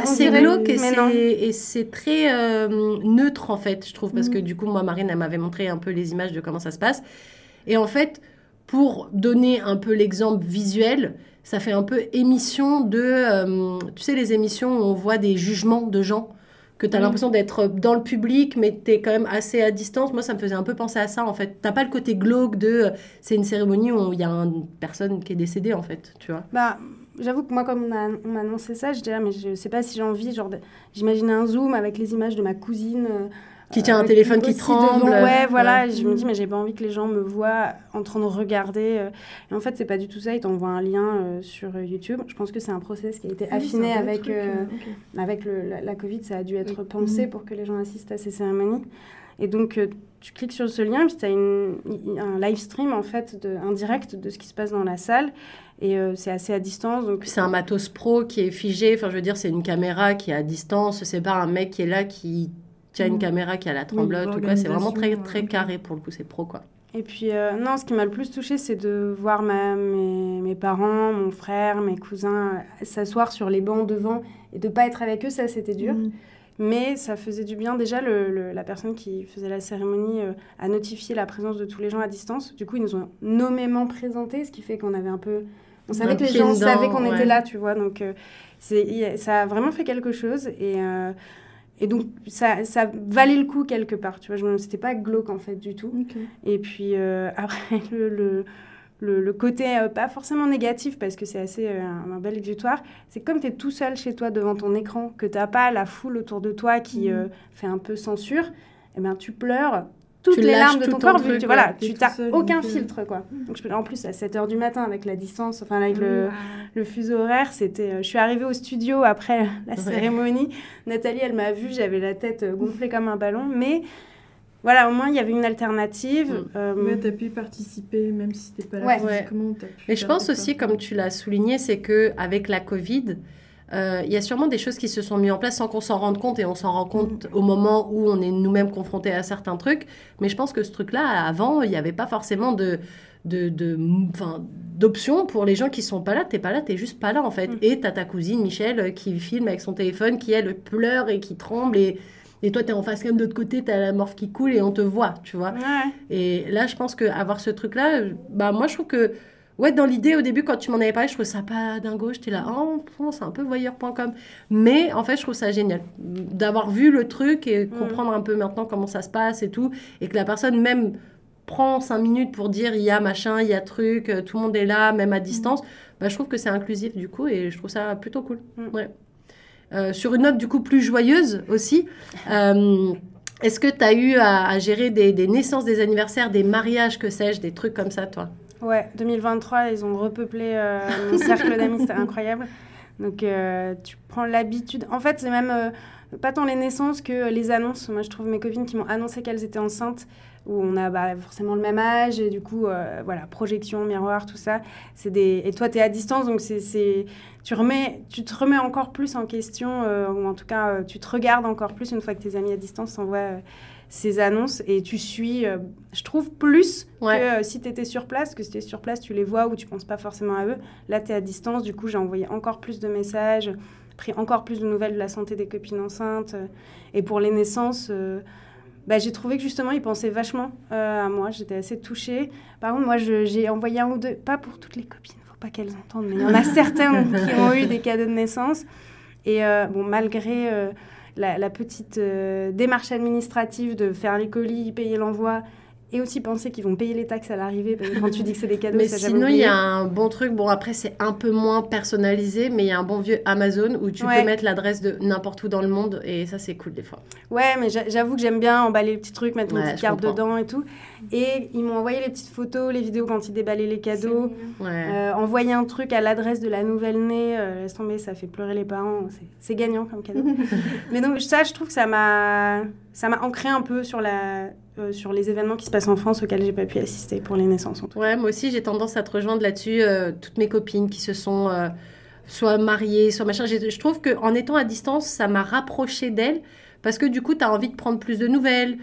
C'est euh, glauque bah, et c'est, et c'est très euh, neutre en fait, je trouve, parce que du coup, moi, Marine, elle m'avait montré un peu les images de comment ça se passe. Et en fait, pour donner un peu l'exemple visuel, ça fait un peu émission de, euh, tu sais, les émissions où on voit des jugements de gens, que tu as Mhm. l'impression d'être dans le public, mais tu es quand même assez à distance. Moi, ça me faisait un peu penser à ça, en fait. T'as pas le côté glauque de, euh, c'est une cérémonie où il y a une personne qui est décédée, en fait, tu vois. Bah, j'avoue que moi, comme on, m'a annoncé ça, je disais, mais je sais pas si j'ai envie, genre, j'imaginais un zoom avec les images de ma cousine. euh, Qui tient un téléphone qui tremble. devant. Ouais, voilà. Ouais. Je me dis, mais j'ai pas envie que les gens me voient en train de regarder. euh. Et en fait, c'est pas du tout ça. Ils t'envoient un lien euh, sur euh, YouTube. Je pense que c'est un process qui a été Ah oui, affiné avec, truc, euh, ok. avec le, la, la Covid. Ça a dû être Oui. pensé Mhm. pour que les gens assistent à ces cérémonies. Et donc, euh, tu cliques sur ce lien, puis tu as une, un live stream, en fait, de, un direct de ce qui se passe dans la salle. Et euh, c'est assez à distance. Donc, c'est un matos pro qui est figé. Enfin, je veux dire, c'est une caméra qui est à distance. C'est pas un mec qui est là qui tient une Mhm. caméra qui a la tremblote ou quoi. C'est vraiment très, très carré pour le coup. C'est pro, quoi. Et puis, euh, non, ce qui m'a le plus touchée, c'est de voir ma, mes, mes parents, mon frère, mes cousins euh, s'asseoir sur les bancs devant et de pas être avec eux, ça, c'était dur. Mhm. Mais ça faisait du bien. Déjà, le, le- la personne qui faisait la cérémonie euh, a notifié la présence de tous les gens à distance. Du coup, ils nous ont nommément présenté, ce qui fait qu'on avait un peu... On savait Un que les gens savaient qu'on ouais. était là, tu vois. Donc, ça a vraiment fait quelque chose. Et, et donc, ça, ça valait le coup quelque part, tu vois. C'était pas glauque, en fait, du tout. Et puis euh, après, le, le, le, le côté euh, pas forcément négatif, parce que c'est assez euh, un, un bel exutoire, c'est comme tu es tout seul chez toi devant ton écran, que tu pas la foule autour de toi qui Mhm. fait un peu censure, et ben tu pleures toutes Tu les larmes de ton ton corps, vu que tu, voilà, tu n'as aucun euh, filtre. quoi. Donc, je peux- en plus, à 7h du matin, avec la distance, enfin avec le, Ah. le fuseau horaire, c'était. euh, je suis arrivée au studio après la cérémonie. Nathalie, elle m'a vue, j'avais la tête euh, gonflée comme un ballon, mais voilà, au moins il y avait une alternative. Mm. euh, Mais t'as pu participer, même si t'étais pas là Ouais. physiquement. pu Et je pense aussi, comme tu l'as souligné, c'est que avec la Covid, euh, il y a sûrement des choses qui se sont mises en place sans qu'on s'en rende compte et on s'en rend compte au moment où on est nous-mêmes confrontés à certains trucs. Mais je pense que ce truc-là, avant, il n'y avait pas forcément de, de, de, enfin, d'options pour les gens qui sont pas là. T'es pas là, t'es juste pas là en fait. Mm. Et t'as ta cousine Michel euh, qui filme avec son téléphone, qui elle pleure et qui tremble et et toi, t'es en face quand même de l'autre côté, t'as la morphe qui coule et on te voit, tu vois. Ouais. Et là, je pense qu'avoir ce truc-là, euh, bah, moi, je trouve que, ouais, dans l'idée, au début, quand tu m'en avais parlé, je trouvais ça pas dingo. J'étais là, oh, c'est un peu voyeur.com. Mais en fait, je trouve ça génial d'avoir vu le truc et comprendre un peu maintenant comment ça se passe et tout. Et que la personne, même, prend cinq minutes pour dire il y a machin, il y a truc, euh, tout le monde est là, même à distance. Bah, je trouve que c'est inclusif, du coup, et je trouve ça plutôt cool. Mm. Ouais. Euh, sur une note, du coup, plus joyeuse aussi. euh, est-ce que tu as eu à, à gérer des, des naissances, des anniversaires, des mariages, que sais-je, des trucs comme ça, toi? Ouais, 2023, ils ont repeuplé euh, mon cercle d'amis, c'était incroyable. Donc, euh, tu prends l'habitude. En fait, c'est même. euh, pas tant les naissances que les annonces. Moi, je trouve mes copines qui m'ont annoncé qu'elles étaient enceintes, où on a bah, forcément le même âge, et du coup, euh, voilà, projection, miroir, tout ça. C'est des... Et toi, tu es à distance, donc c'est, tu, remets, tu te remets encore plus en question, euh, ou en tout cas, euh, tu te regardes encore plus une fois que tes amis à distance t'envoient ces annonces et tu suis, je trouve, plus que si tu étais sur place, que si tu es sur place, tu les vois ou tu penses pas forcément à eux. Là, tu es à distance, du coup, j'ai envoyé encore plus de messages pris encore plus de nouvelles de la santé des copines enceintes. Euh, et pour les naissances, euh, bah, j'ai trouvé que justement, ils pensaient vachement euh, à moi. J'étais assez touchée. Par contre, moi, j'ai envoyé un ou deux, pas pour toutes les copines, faut pas qu'elles entendent, mais il y en a certaines qui ont eu des cadeaux de naissance. Et bon, malgré la, petite démarche administrative de faire les colis, payer l'envoi, et aussi penser qu'ils vont payer les taxes à l'arrivée quand tu dis que c'est des cadeaux. Mais sinon, il y a un bon truc. Bon, après, c'est un peu moins personnalisé, mais il y a un bon vieux Amazon où tu peux mettre l'adresse de n'importe où dans le monde et ça, c'est cool des fois. Ouais, mais j'avoue que j'aime bien emballer les petits trucs, mettre une petite carte dedans et tout. Et ils m'ont envoyé les petites photos, les vidéos quand ils déballaient les cadeaux. Euh, envoyer un truc à l'adresse de la nouvelle-née, euh, laisse tomber, ça fait pleurer les parents. C'est gagnant comme cadeau. mais donc, ça, je trouve que ça m'a ancré un peu sur la euh, sur les événements qui se passent en France auxquels j'ai pas pu assister pour les naissances. En tout Ouais, moi aussi j'ai tendance à te rejoindre là-dessus. Euh, toutes mes copines qui se sont euh, soit mariées, soit machin. Je trouve qu'en étant à distance, ça m'a rapproché d'elles parce que du coup, tu as envie de prendre plus de nouvelles.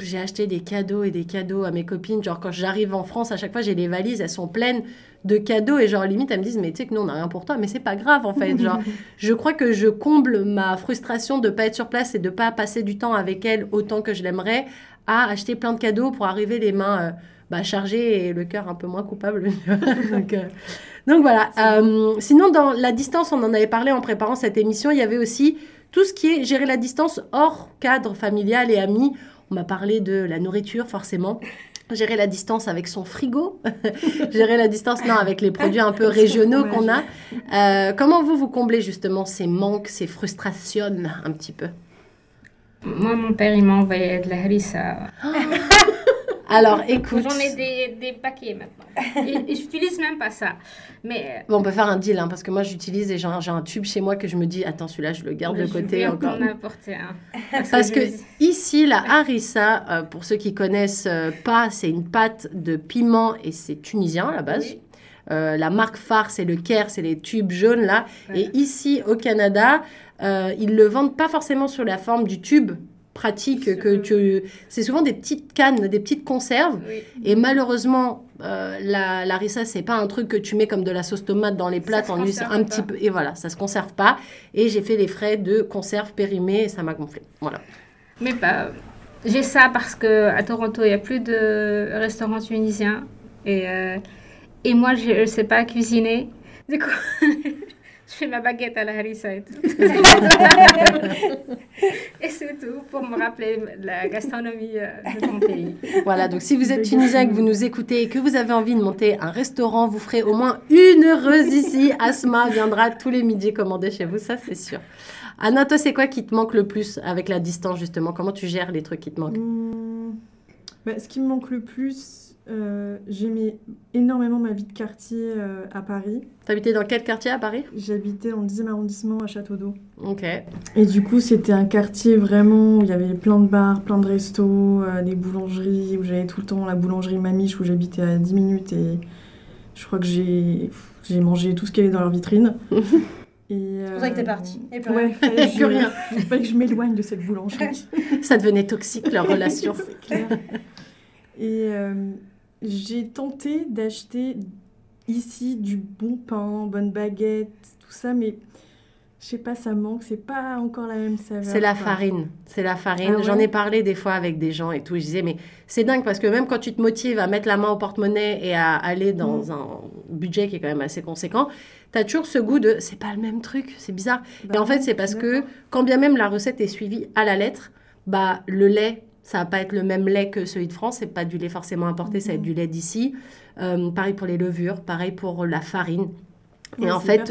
j'ai acheté des cadeaux et des cadeaux à mes copines. Genre, quand j'arrive en France, à chaque fois, j'ai les valises, elles sont pleines de cadeaux. Et genre limite elles me disent mais tu sais que nous on n'a rien pour toi mais c'est pas grave en fait. Genre je crois que je comble ma frustration de pas être sur place et de pas passer du temps avec elles autant que je l'aimerais à acheter plein de cadeaux pour arriver les mains euh, bah, chargées et le cœur un peu moins coupable donc, euh, donc, voilà. Euh, sinon dans la distance on en avait parlé en préparant cette émission il y avait aussi tout ce qui est gérer la distance hors cadre familial et ami. On m'a parlé de la nourriture forcément. Gérer la distance avec son frigo, gérer la distance non avec les produits un peu régionaux qu'on a. Euh, comment vous vous comblez justement ces manques, ces frustrations un petit peu? Moi, mon père, il m'a envoyé de la harissa. Alors, écoute. J'en ai des, des, paquets maintenant. Et, j'utilise même pas ça. Mais. Bon, on peut faire un deal, hein, parce que moi, j'utilise et j'ai un, tube chez moi que je me dis, attends, celui-là, je le garde de côté encore. apporter un. Parce, que, ici, la harissa, euh, pour ceux qui connaissent euh, pas, c'est une pâte de piment et c'est tunisien à la base. Euh, la marque phare, c'est le Caire, c'est les tubes jaunes là. Et ici, au Canada, ils le vendent pas forcément sur la forme du tube, pratique que tu c'est souvent des petites cannes des petites conserves. Et malheureusement euh, la, la rissa c'est pas un truc que tu mets comme de la sauce tomate dans les plats en un petit peu et voilà ça se conserve pas. Et j'ai fait les frais de conserve périmée et ça m'a gonflé. Voilà. Mais pas j'ai ça parce que à Toronto il y a plus de restaurants tunisiens. Et euh, et moi je sais pas cuisiner. Du coup je fais ma baguette à la harissa et tout. et c'est tout pour me rappeler la gastronomie euh, de ton pays. Voilà, donc si vous êtes tunisien, que vous nous écoutez et que vous avez envie de monter un restaurant, vous ferez au moins une heureuse ici. Asma viendra tous les midis commander chez vous, ça c'est sûr. Anna, toi, c'est quoi qui te manque le plus avec la distance justement? Comment tu gères les trucs qui te manquent? Mmh. bah, Ce qui me manque le plus, euh, j'aimais énormément ma vie de quartier euh, à Paris. T'habitais dans quel quartier à Paris? J'habitais dans le 10e arrondissement à Château d'Eau. Ok. Et du coup, c'était un quartier vraiment où il y avait plein de bars, plein de restos, euh, des boulangeries, où j'avais tout le temps la boulangerie Mamiche où j'habitais à 10 minutes et je crois que j'ai, j'ai mangé tout ce qu'il y avait dans leur vitrine. C'est pour ça que t'es partie. Et puis ouais, fallait que, rien. Il fallait que je m'éloigne de cette boulangerie. ça devenait toxique leur relation. C'est clair. Et j'ai tenté d'acheter ici du bon pain, bonne baguette, tout ça, mais je sais pas, ça manque, c'est pas encore la même saveur. C'est la farine, c'est la farine. Ah J'en ai parlé des fois avec des gens et tout. Je disais, mais c'est dingue parce que même quand tu te motives à mettre la main au porte-monnaie et à aller dans mm. un budget qui est quand même assez conséquent, tu as toujours ce goût de c'est pas le même truc, c'est bizarre. et en bah fait, c'est parce que quand bien même la recette est suivie à la lettre, bah le lait ça va pas être le même lait que celui de France, c'est pas du lait forcément importé, ça va être du lait d'ici. Euh, pareil pour les levures, pareil pour la farine. Et en fait,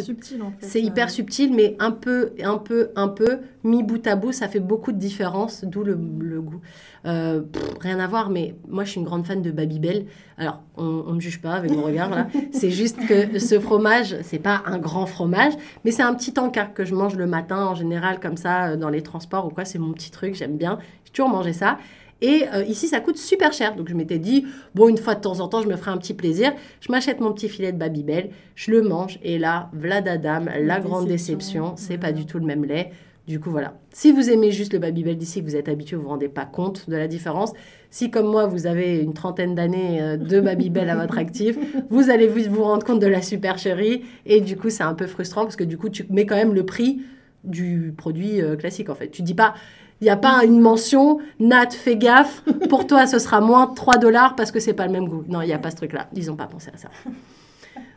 c'est hyper subtil, mais un peu, un peu, un peu, mis bout à bout, ça fait beaucoup de différence, d'où le, goût. Euh, rien à voir, mais moi, je suis une grande fan de Babybel. Alors, on ne me juge pas avec mon regard, là. c'est juste que ce fromage, c'est pas un grand fromage, mais c'est un petit encart que je mange le matin, en général, comme ça, euh, dans les transports ou quoi. C'est mon petit truc, j'aime bien. J'ai toujours mangé ça. Et euh, ici, ça coûte super cher. Donc, je m'étais dit, bon, une fois de temps en temps, je me ferai un petit plaisir. Je m'achète mon petit filet de Babybel, je le mange. Et là, Vladadam, la, grande déception, c'est pas du tout le même lait. Du coup, voilà. Si vous aimez juste le Babybel d'ici, que vous êtes habitué, vous ne vous rendez pas compte de la différence. Si, comme moi, vous avez une trentaine d'années euh, de Babybel à votre actif, vous allez vous rendre compte de la supercherie. Et du coup, c'est un peu frustrant parce que du coup, tu mets quand même le prix du produit euh, classique, en fait. Tu dis pas, il n'y a pas une mention, Nat, fais gaffe, pour toi ce sera moins 3 dollars parce que c'est pas le même goût. Non, il n'y a pas ce truc-là. Ils n'ont pas pensé à ça.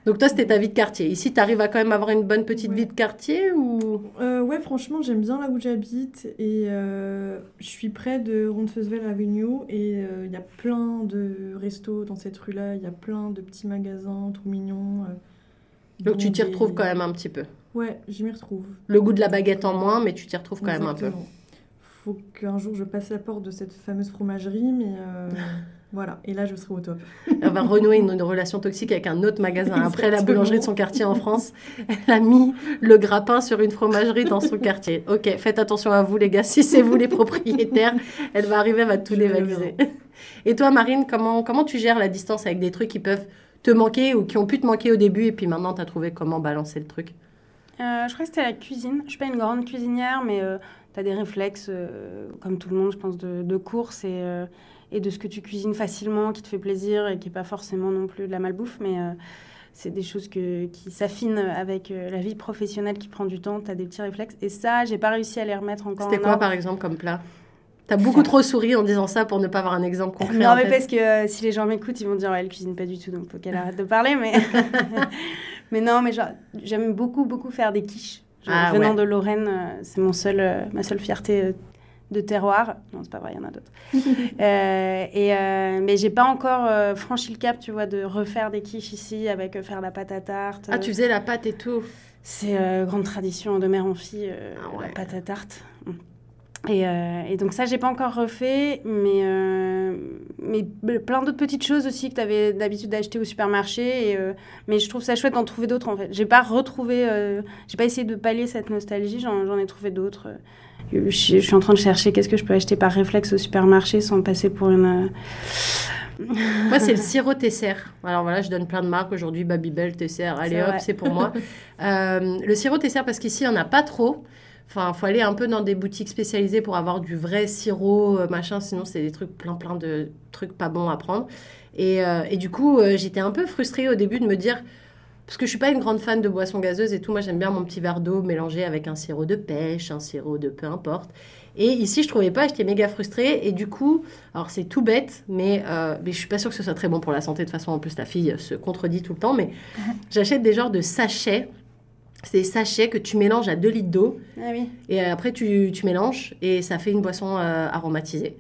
Donc toi, c'était ta vie de quartier. Ici, tu arrives à quand même avoir une bonne petite vie de quartier ou? Euh, Ouais, franchement, j'aime bien là où j'habite et euh, je suis près de Roncesvalles Avenue et euh, il y a plein de restos dans cette rue-là. Il y a plein de petits magasins tout mignons. Donc tu t'y retrouves quand même un petit peu. Ouais, je m'y retrouve. Le goût de la baguette en moins, mais tu t'y retrouves quand même un peu faut qu'un jour je passe la porte de cette fameuse fromagerie, mais euh, voilà. Et là, je serai au top. Elle va renouer une, relation toxique avec un autre magasin. Après la boulangerie de son quartier en France, elle a mis le grappin sur une fromagerie dans son quartier. Ok, faites attention à vous, les gars. Si c'est vous les propriétaires, elle va arriver, elle va tout dévaliser. Et toi, Marine, comment, comment tu gères la distance avec des trucs qui peuvent te manquer ou qui ont pu te manquer au début et puis maintenant, tu as trouvé comment balancer le truc? Euh, je crois que c'était la cuisine. Je suis pas une grande cuisinière, mais euh, tu as des réflexes, euh, comme tout le monde, je pense, de, de course et, euh, et, de ce que tu cuisines facilement, qui te fait plaisir et qui n'est pas forcément non plus de la malbouffe, mais euh, c'est des choses que, qui s'affinent avec la vie professionnelle qui prend du temps. Tu as des petits réflexes. Et ça, j'ai pas réussi à les remettre encore C'était quoi, par exemple, comme plat? T'as beaucoup trop souri en disant ça pour ne pas avoir un exemple concret. Non, mais parce que si les gens m'écoutent, ils vont dire ouais, elle cuisine pas du tout, donc faut qu'elle arrête de parler. Mais, mais non, mais j'aime beaucoup, beaucoup faire des quiches. Ah, venant de Lorraine, euh, c'est mon seul, euh, ma seule fierté euh, de terroir. Non, c'est pas vrai, il y en a d'autres. euh, et, euh, mais j'ai pas encore franchi le cap, tu vois, de refaire des quiches ici avec faire la pâte à tarte. Ah, tu faisais la pâte et tout C'est grande tradition de mère en fille, ah la pâte à tarte. Et, euh, et, donc ça, j'ai pas encore refait, mais, euh, mais plein d'autres petites choses aussi que tu avais d'habitude d'acheter au supermarché. Et, euh, mais je trouve ça chouette d'en trouver d'autres en fait. J'ai pas retrouvé, j'ai pas essayé de pallier cette nostalgie, j'en ai trouvé d'autres. Je, je, suis en train de chercher qu'est-ce que je peux acheter par réflexe au supermarché sans passer pour une... moi, c'est le sirop Tesser. Alors voilà, je donne plein de marques aujourd'hui, Babybel, Tesser, allez hop, c'est pour moi. le sirop Tesser, parce qu'ici, il n'y en a pas trop. Enfin, il faut aller un peu dans des boutiques spécialisées pour avoir du vrai sirop, euh, machin. Sinon, c'est des trucs, plein, plein de trucs pas bons à prendre. Et, euh, et du coup, euh, j'étais un peu frustrée au début de me dire, parce que je suis pas une grande fan de boissons gazeuses et tout. Moi, j'aime bien mon petit verre d'eau mélangé avec un sirop de pêche, un sirop de peu importe. Et ici, je trouvais pas, j'étais méga frustrée. Et du coup, alors c'est tout bête, mais, euh, mais je suis pas sûre que ce soit très bon pour la santé. De toute façon, en plus, ta fille se contredit tout le temps. Mais j'achète des genres de sachets c'est des sachets que tu mélanges à 2 litres d'eau. Ah oui. Et après, tu, tu, mélanges et ça fait une boisson euh, aromatisée.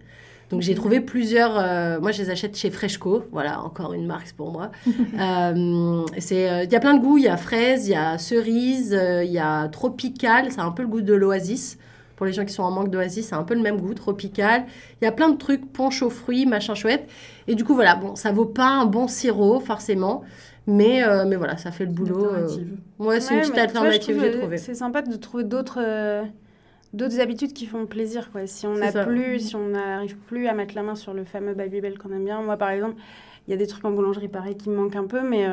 Donc j'ai trouvé plusieurs. Euh, moi, je les achète chez Freshco. Voilà, encore une marque pour moi. Euh, c'est, il y a plein de goûts. Il y a fraise, il y a cerise, il y a tropical. C'est un peu le goût de l'oasis. Pour les gens qui sont en manque d'oasis, c'est un peu le même goût, tropical. Il y a plein de trucs, punch aux fruits, machin chouette. Et du coup, voilà, bon, ça vaut pas un bon sirop forcément. Mais, euh, mais voilà, ça fait le boulot. Euh. Ouais, c'est une petite alternative, j'ai trouvé. C'est sympa de trouver d'autres euh, d'autres habitudes qui font plaisir. Quoi. Si on n'a plus, si on n'arrive plus à mettre la main sur le fameux Babybel qu'on aime bien. Moi, par exemple, il y a des trucs en boulangerie, pareil, qui me manquent un peu, mais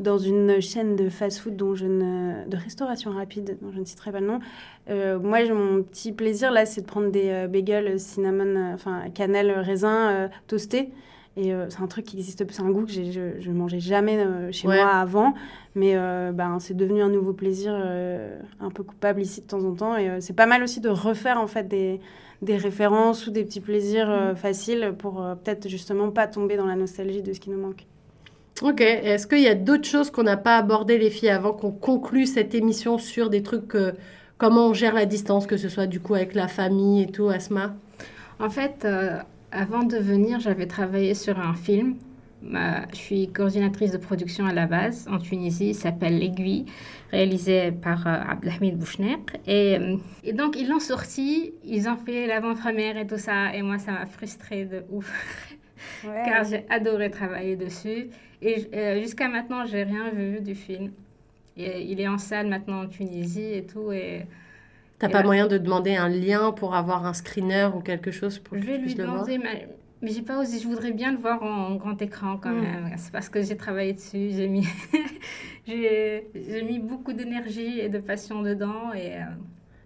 dans une chaîne de fast-food dont je ne... de restauration rapide, dont je ne citerai pas le nom, moi, mon petit plaisir, là, c'est de prendre des bagels cinnamon, enfin, cannelle, raisin toastés. Et euh, c'est un truc qui existe, c'est un goût que je ne mangeais jamais euh, chez moi avant. Mais euh, ben, c'est devenu un nouveau plaisir un peu coupable ici de temps en temps. Et c'est pas mal aussi de refaire en fait des, des références ou des petits plaisirs mm. faciles pour peut-être justement pas tomber dans la nostalgie de ce qui nous manque. Ok, est-ce qu'il y a d'autres choses qu'on n'a pas abordées les filles avant qu'on conclue cette émission sur des trucs, comment on gère la distance, que ce soit du coup avec la famille et tout, Asma? En fait, avant de venir, j'avais travaillé sur un film. je suis coordinatrice de production à la base en Tunisie, il s'appelle L'Aiguille, réalisé par euh, Abdelhamid Bouchner. Et, euh, et, donc, ils l'ont sorti, ils ont fait l'avant-première et tout ça, et moi, ça m'a frustrée de ouf. Car j'ai adoré travailler dessus. Et euh, jusqu'à maintenant, j'ai rien vu du film. Et, il est en salle maintenant en Tunisie et tout. Et, T'as pas moyen de demander un lien pour avoir un screener ou quelque chose pour Je vais lui demander, mais mais j'ai pas osé. Je voudrais bien le voir en, grand écran quand mm. même. C'est parce que j'ai travaillé dessus. J'ai mis, j'ai, mis beaucoup d'énergie et de passion dedans. Et, euh,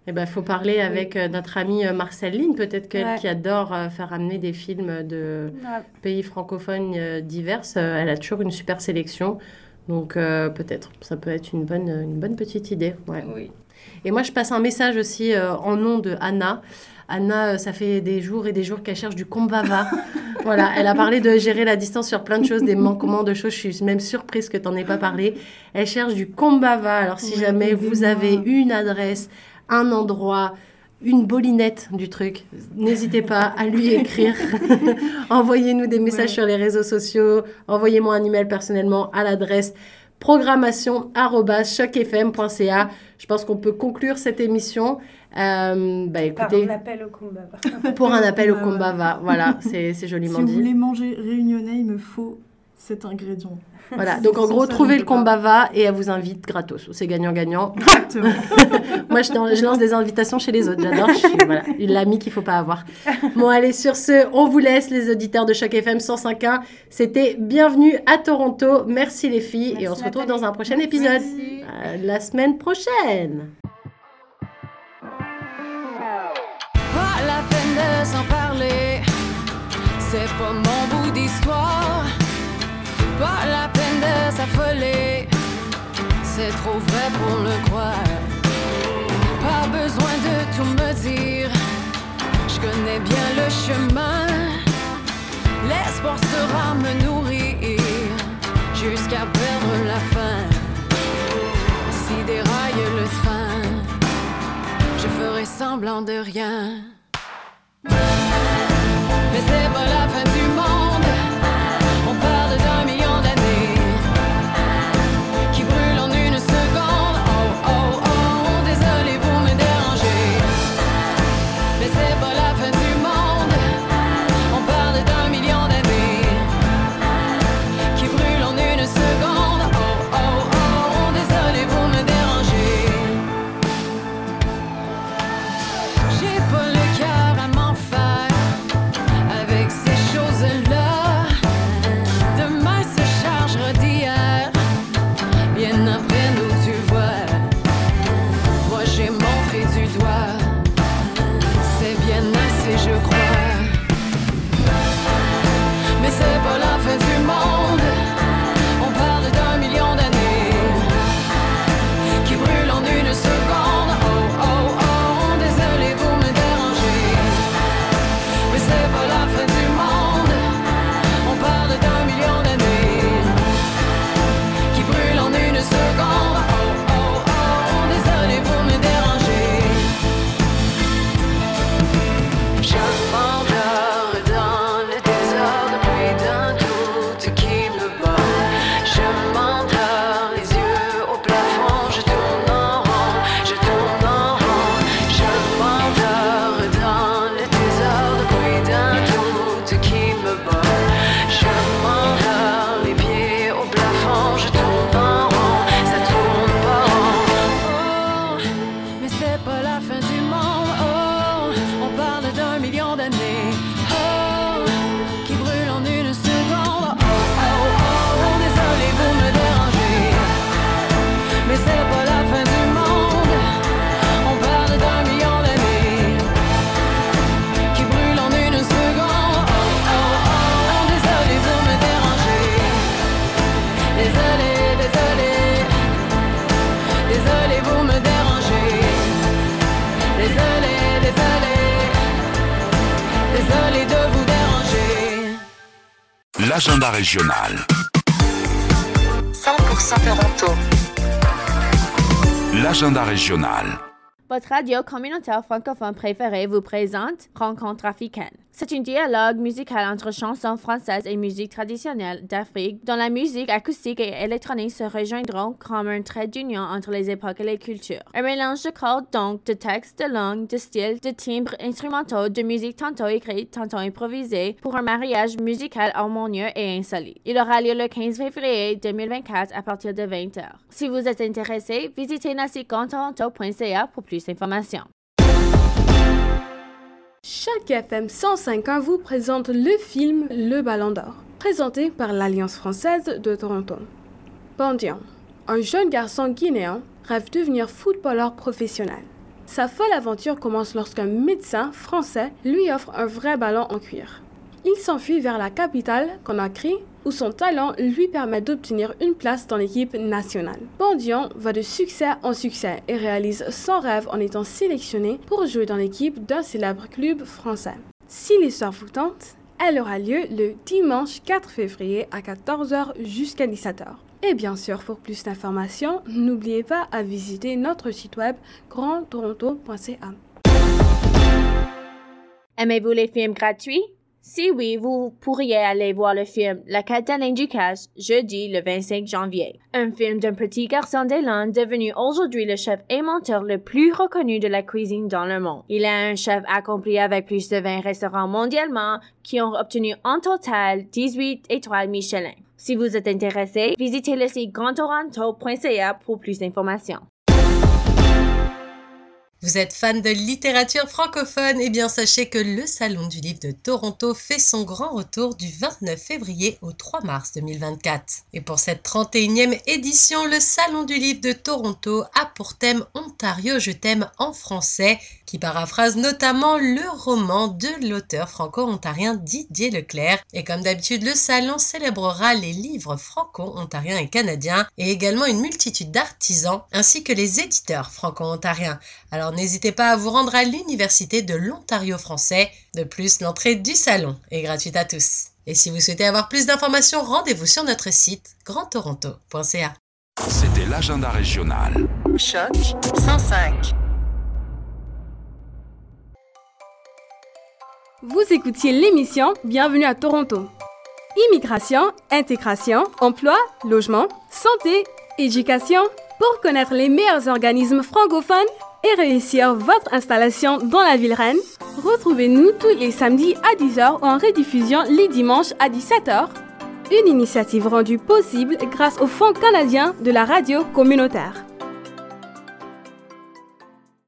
eh ben, faut parler avec euh, notre amie euh, Marceline, peut-être qu'elle qui adore faire amener des films de pays francophones divers. elle a toujours une super sélection. Donc peut-être, ça peut être une bonne, une bonne petite idée. Ouais. Oui. Et moi, je passe un message aussi en nom de Anna. Anna, euh, ça fait des jours et des jours qu'elle cherche du combava. voilà, elle a parlé de gérer la distance sur plein de choses, des manquements de choses. Je suis même surprise que tu n'en aies pas parlé. Elle cherche du combava. Alors, si jamais vous avez une adresse, un endroit, une bolinette du truc. N'hésitez pas à lui écrire. Envoyez-nous des messages sur les réseaux sociaux. Envoyez-moi un email personnellement à l'adresse programmation.chocfm.ca. Je pense qu'on peut conclure cette émission. Euh, bah, écoutez, pour un appel au combat. pour un appel au combat, va. Voilà, c'est joliment dit. Si vous voulez manger réunionnais, il me faut cet ingrédient. Voilà, donc en gros, trouvez le combat va et elle vous invite gratos. C'est gagnant-gagnant. Moi, je, lance des invitations chez les autres. J'adore. Je suis voilà, l'amie qu'il ne faut pas avoir. Bon, allez, sur ce, on vous laisse, les auditeurs de chaque FM 105.1. C'était Bienvenue à Toronto. Merci les filles et on se retrouve dans un prochain épisode. Euh, la semaine prochaine. Pas la peine de s'en parler. C'est pas mon bout d'histoire. C'est trop vrai pour le croire. Pas besoin de tout me dire, je connais bien le chemin. L'espoir sera me nourrir jusqu'à perdre la faim. Si déraille le train, je ferai semblant de rien. Mais c'est pas la fin du monde. L'agenda régional. 100% Toronto. L'agenda régional. Votre radio communautaire francophone préférée vous présente Rencontre africaine. C'est un dialogue musical entre chansons françaises et musique traditionnelle d'Afrique, dont la musique acoustique et électronique se rejoindront comme un trait d'union entre les époques et les cultures. Un mélange de cordes donc, de textes, de langues, de styles, de timbres instrumentaux, de musique tantôt écrite, tantôt improvisée, pour un mariage musical harmonieux et insolite. Il aura lieu le 15 février 2024 à partir de 20h. Si vous êtes intéressé, visitez nasicontoronto.ca pour plus d'informations. Chaque FM 105.1 vous présente le film Le Ballon d'Or, présenté par l'Alliance française de Toronto. Bandian, un jeune garçon guinéen, rêve de devenir footballeur professionnel. Sa folle aventure commence lorsqu'un médecin français lui offre un vrai ballon en cuir. Il s'enfuit vers la capitale, Conakry, où son talent lui permet d'obtenir une place dans l'équipe nationale. Bandian va de succès en succès et réalise son rêve en étant sélectionné pour jouer dans l'équipe d'un célèbre club français. Si l'histoire vous tente, elle aura lieu le dimanche 4 février à 14h jusqu'à 17h. Et bien sûr, pour plus d'informations, n'oubliez pas à visiter notre site web grandtoronto.ca. Aimez-vous les films gratuits? Si oui, vous pourriez aller voir le film La Cataline du Cash jeudi le 25 janvier. Un film d'un petit garçon d'Élan devenu aujourd'hui le chef aimanteur le plus reconnu de la cuisine dans le monde. Il est un chef accompli avec plus de 20 restaurants mondialement qui ont obtenu en total 18 étoiles Michelin. Si vous êtes intéressé, visitez le site grandtoronto.ca pour plus d'informations. Vous êtes fan de littérature francophone Eh bien, sachez que le Salon du Livre de Toronto fait son grand retour du 29 février au 3 mars 2024. Et pour cette 31e édition, le Salon du Livre de Toronto a pour thème Ontario, je t'aime en français, qui paraphrase notamment le roman de l'auteur franco-ontarien Didier Leclerc. Et comme d'habitude, le salon célébrera les livres franco-ontariens et canadiens et également une multitude d'artisans ainsi que les éditeurs franco-ontariens. Alors n'hésitez pas à vous rendre à l'Université de l'Ontario français. De plus, l'entrée du salon est gratuite à tous. Et si vous souhaitez avoir plus d'informations, rendez-vous sur notre site grandtoronto.ca. C'était l'agenda régional. Choc 105. Vous écoutiez l'émission Bienvenue à Toronto. Immigration, intégration, emploi, logement, santé, éducation. Pour connaître les meilleurs organismes francophones, et réussir votre installation dans la ville reine, retrouvez-nous tous les samedis à 10h en rediffusion les dimanches à 17h. Une initiative rendue possible grâce au Fonds canadien de la radio communautaire.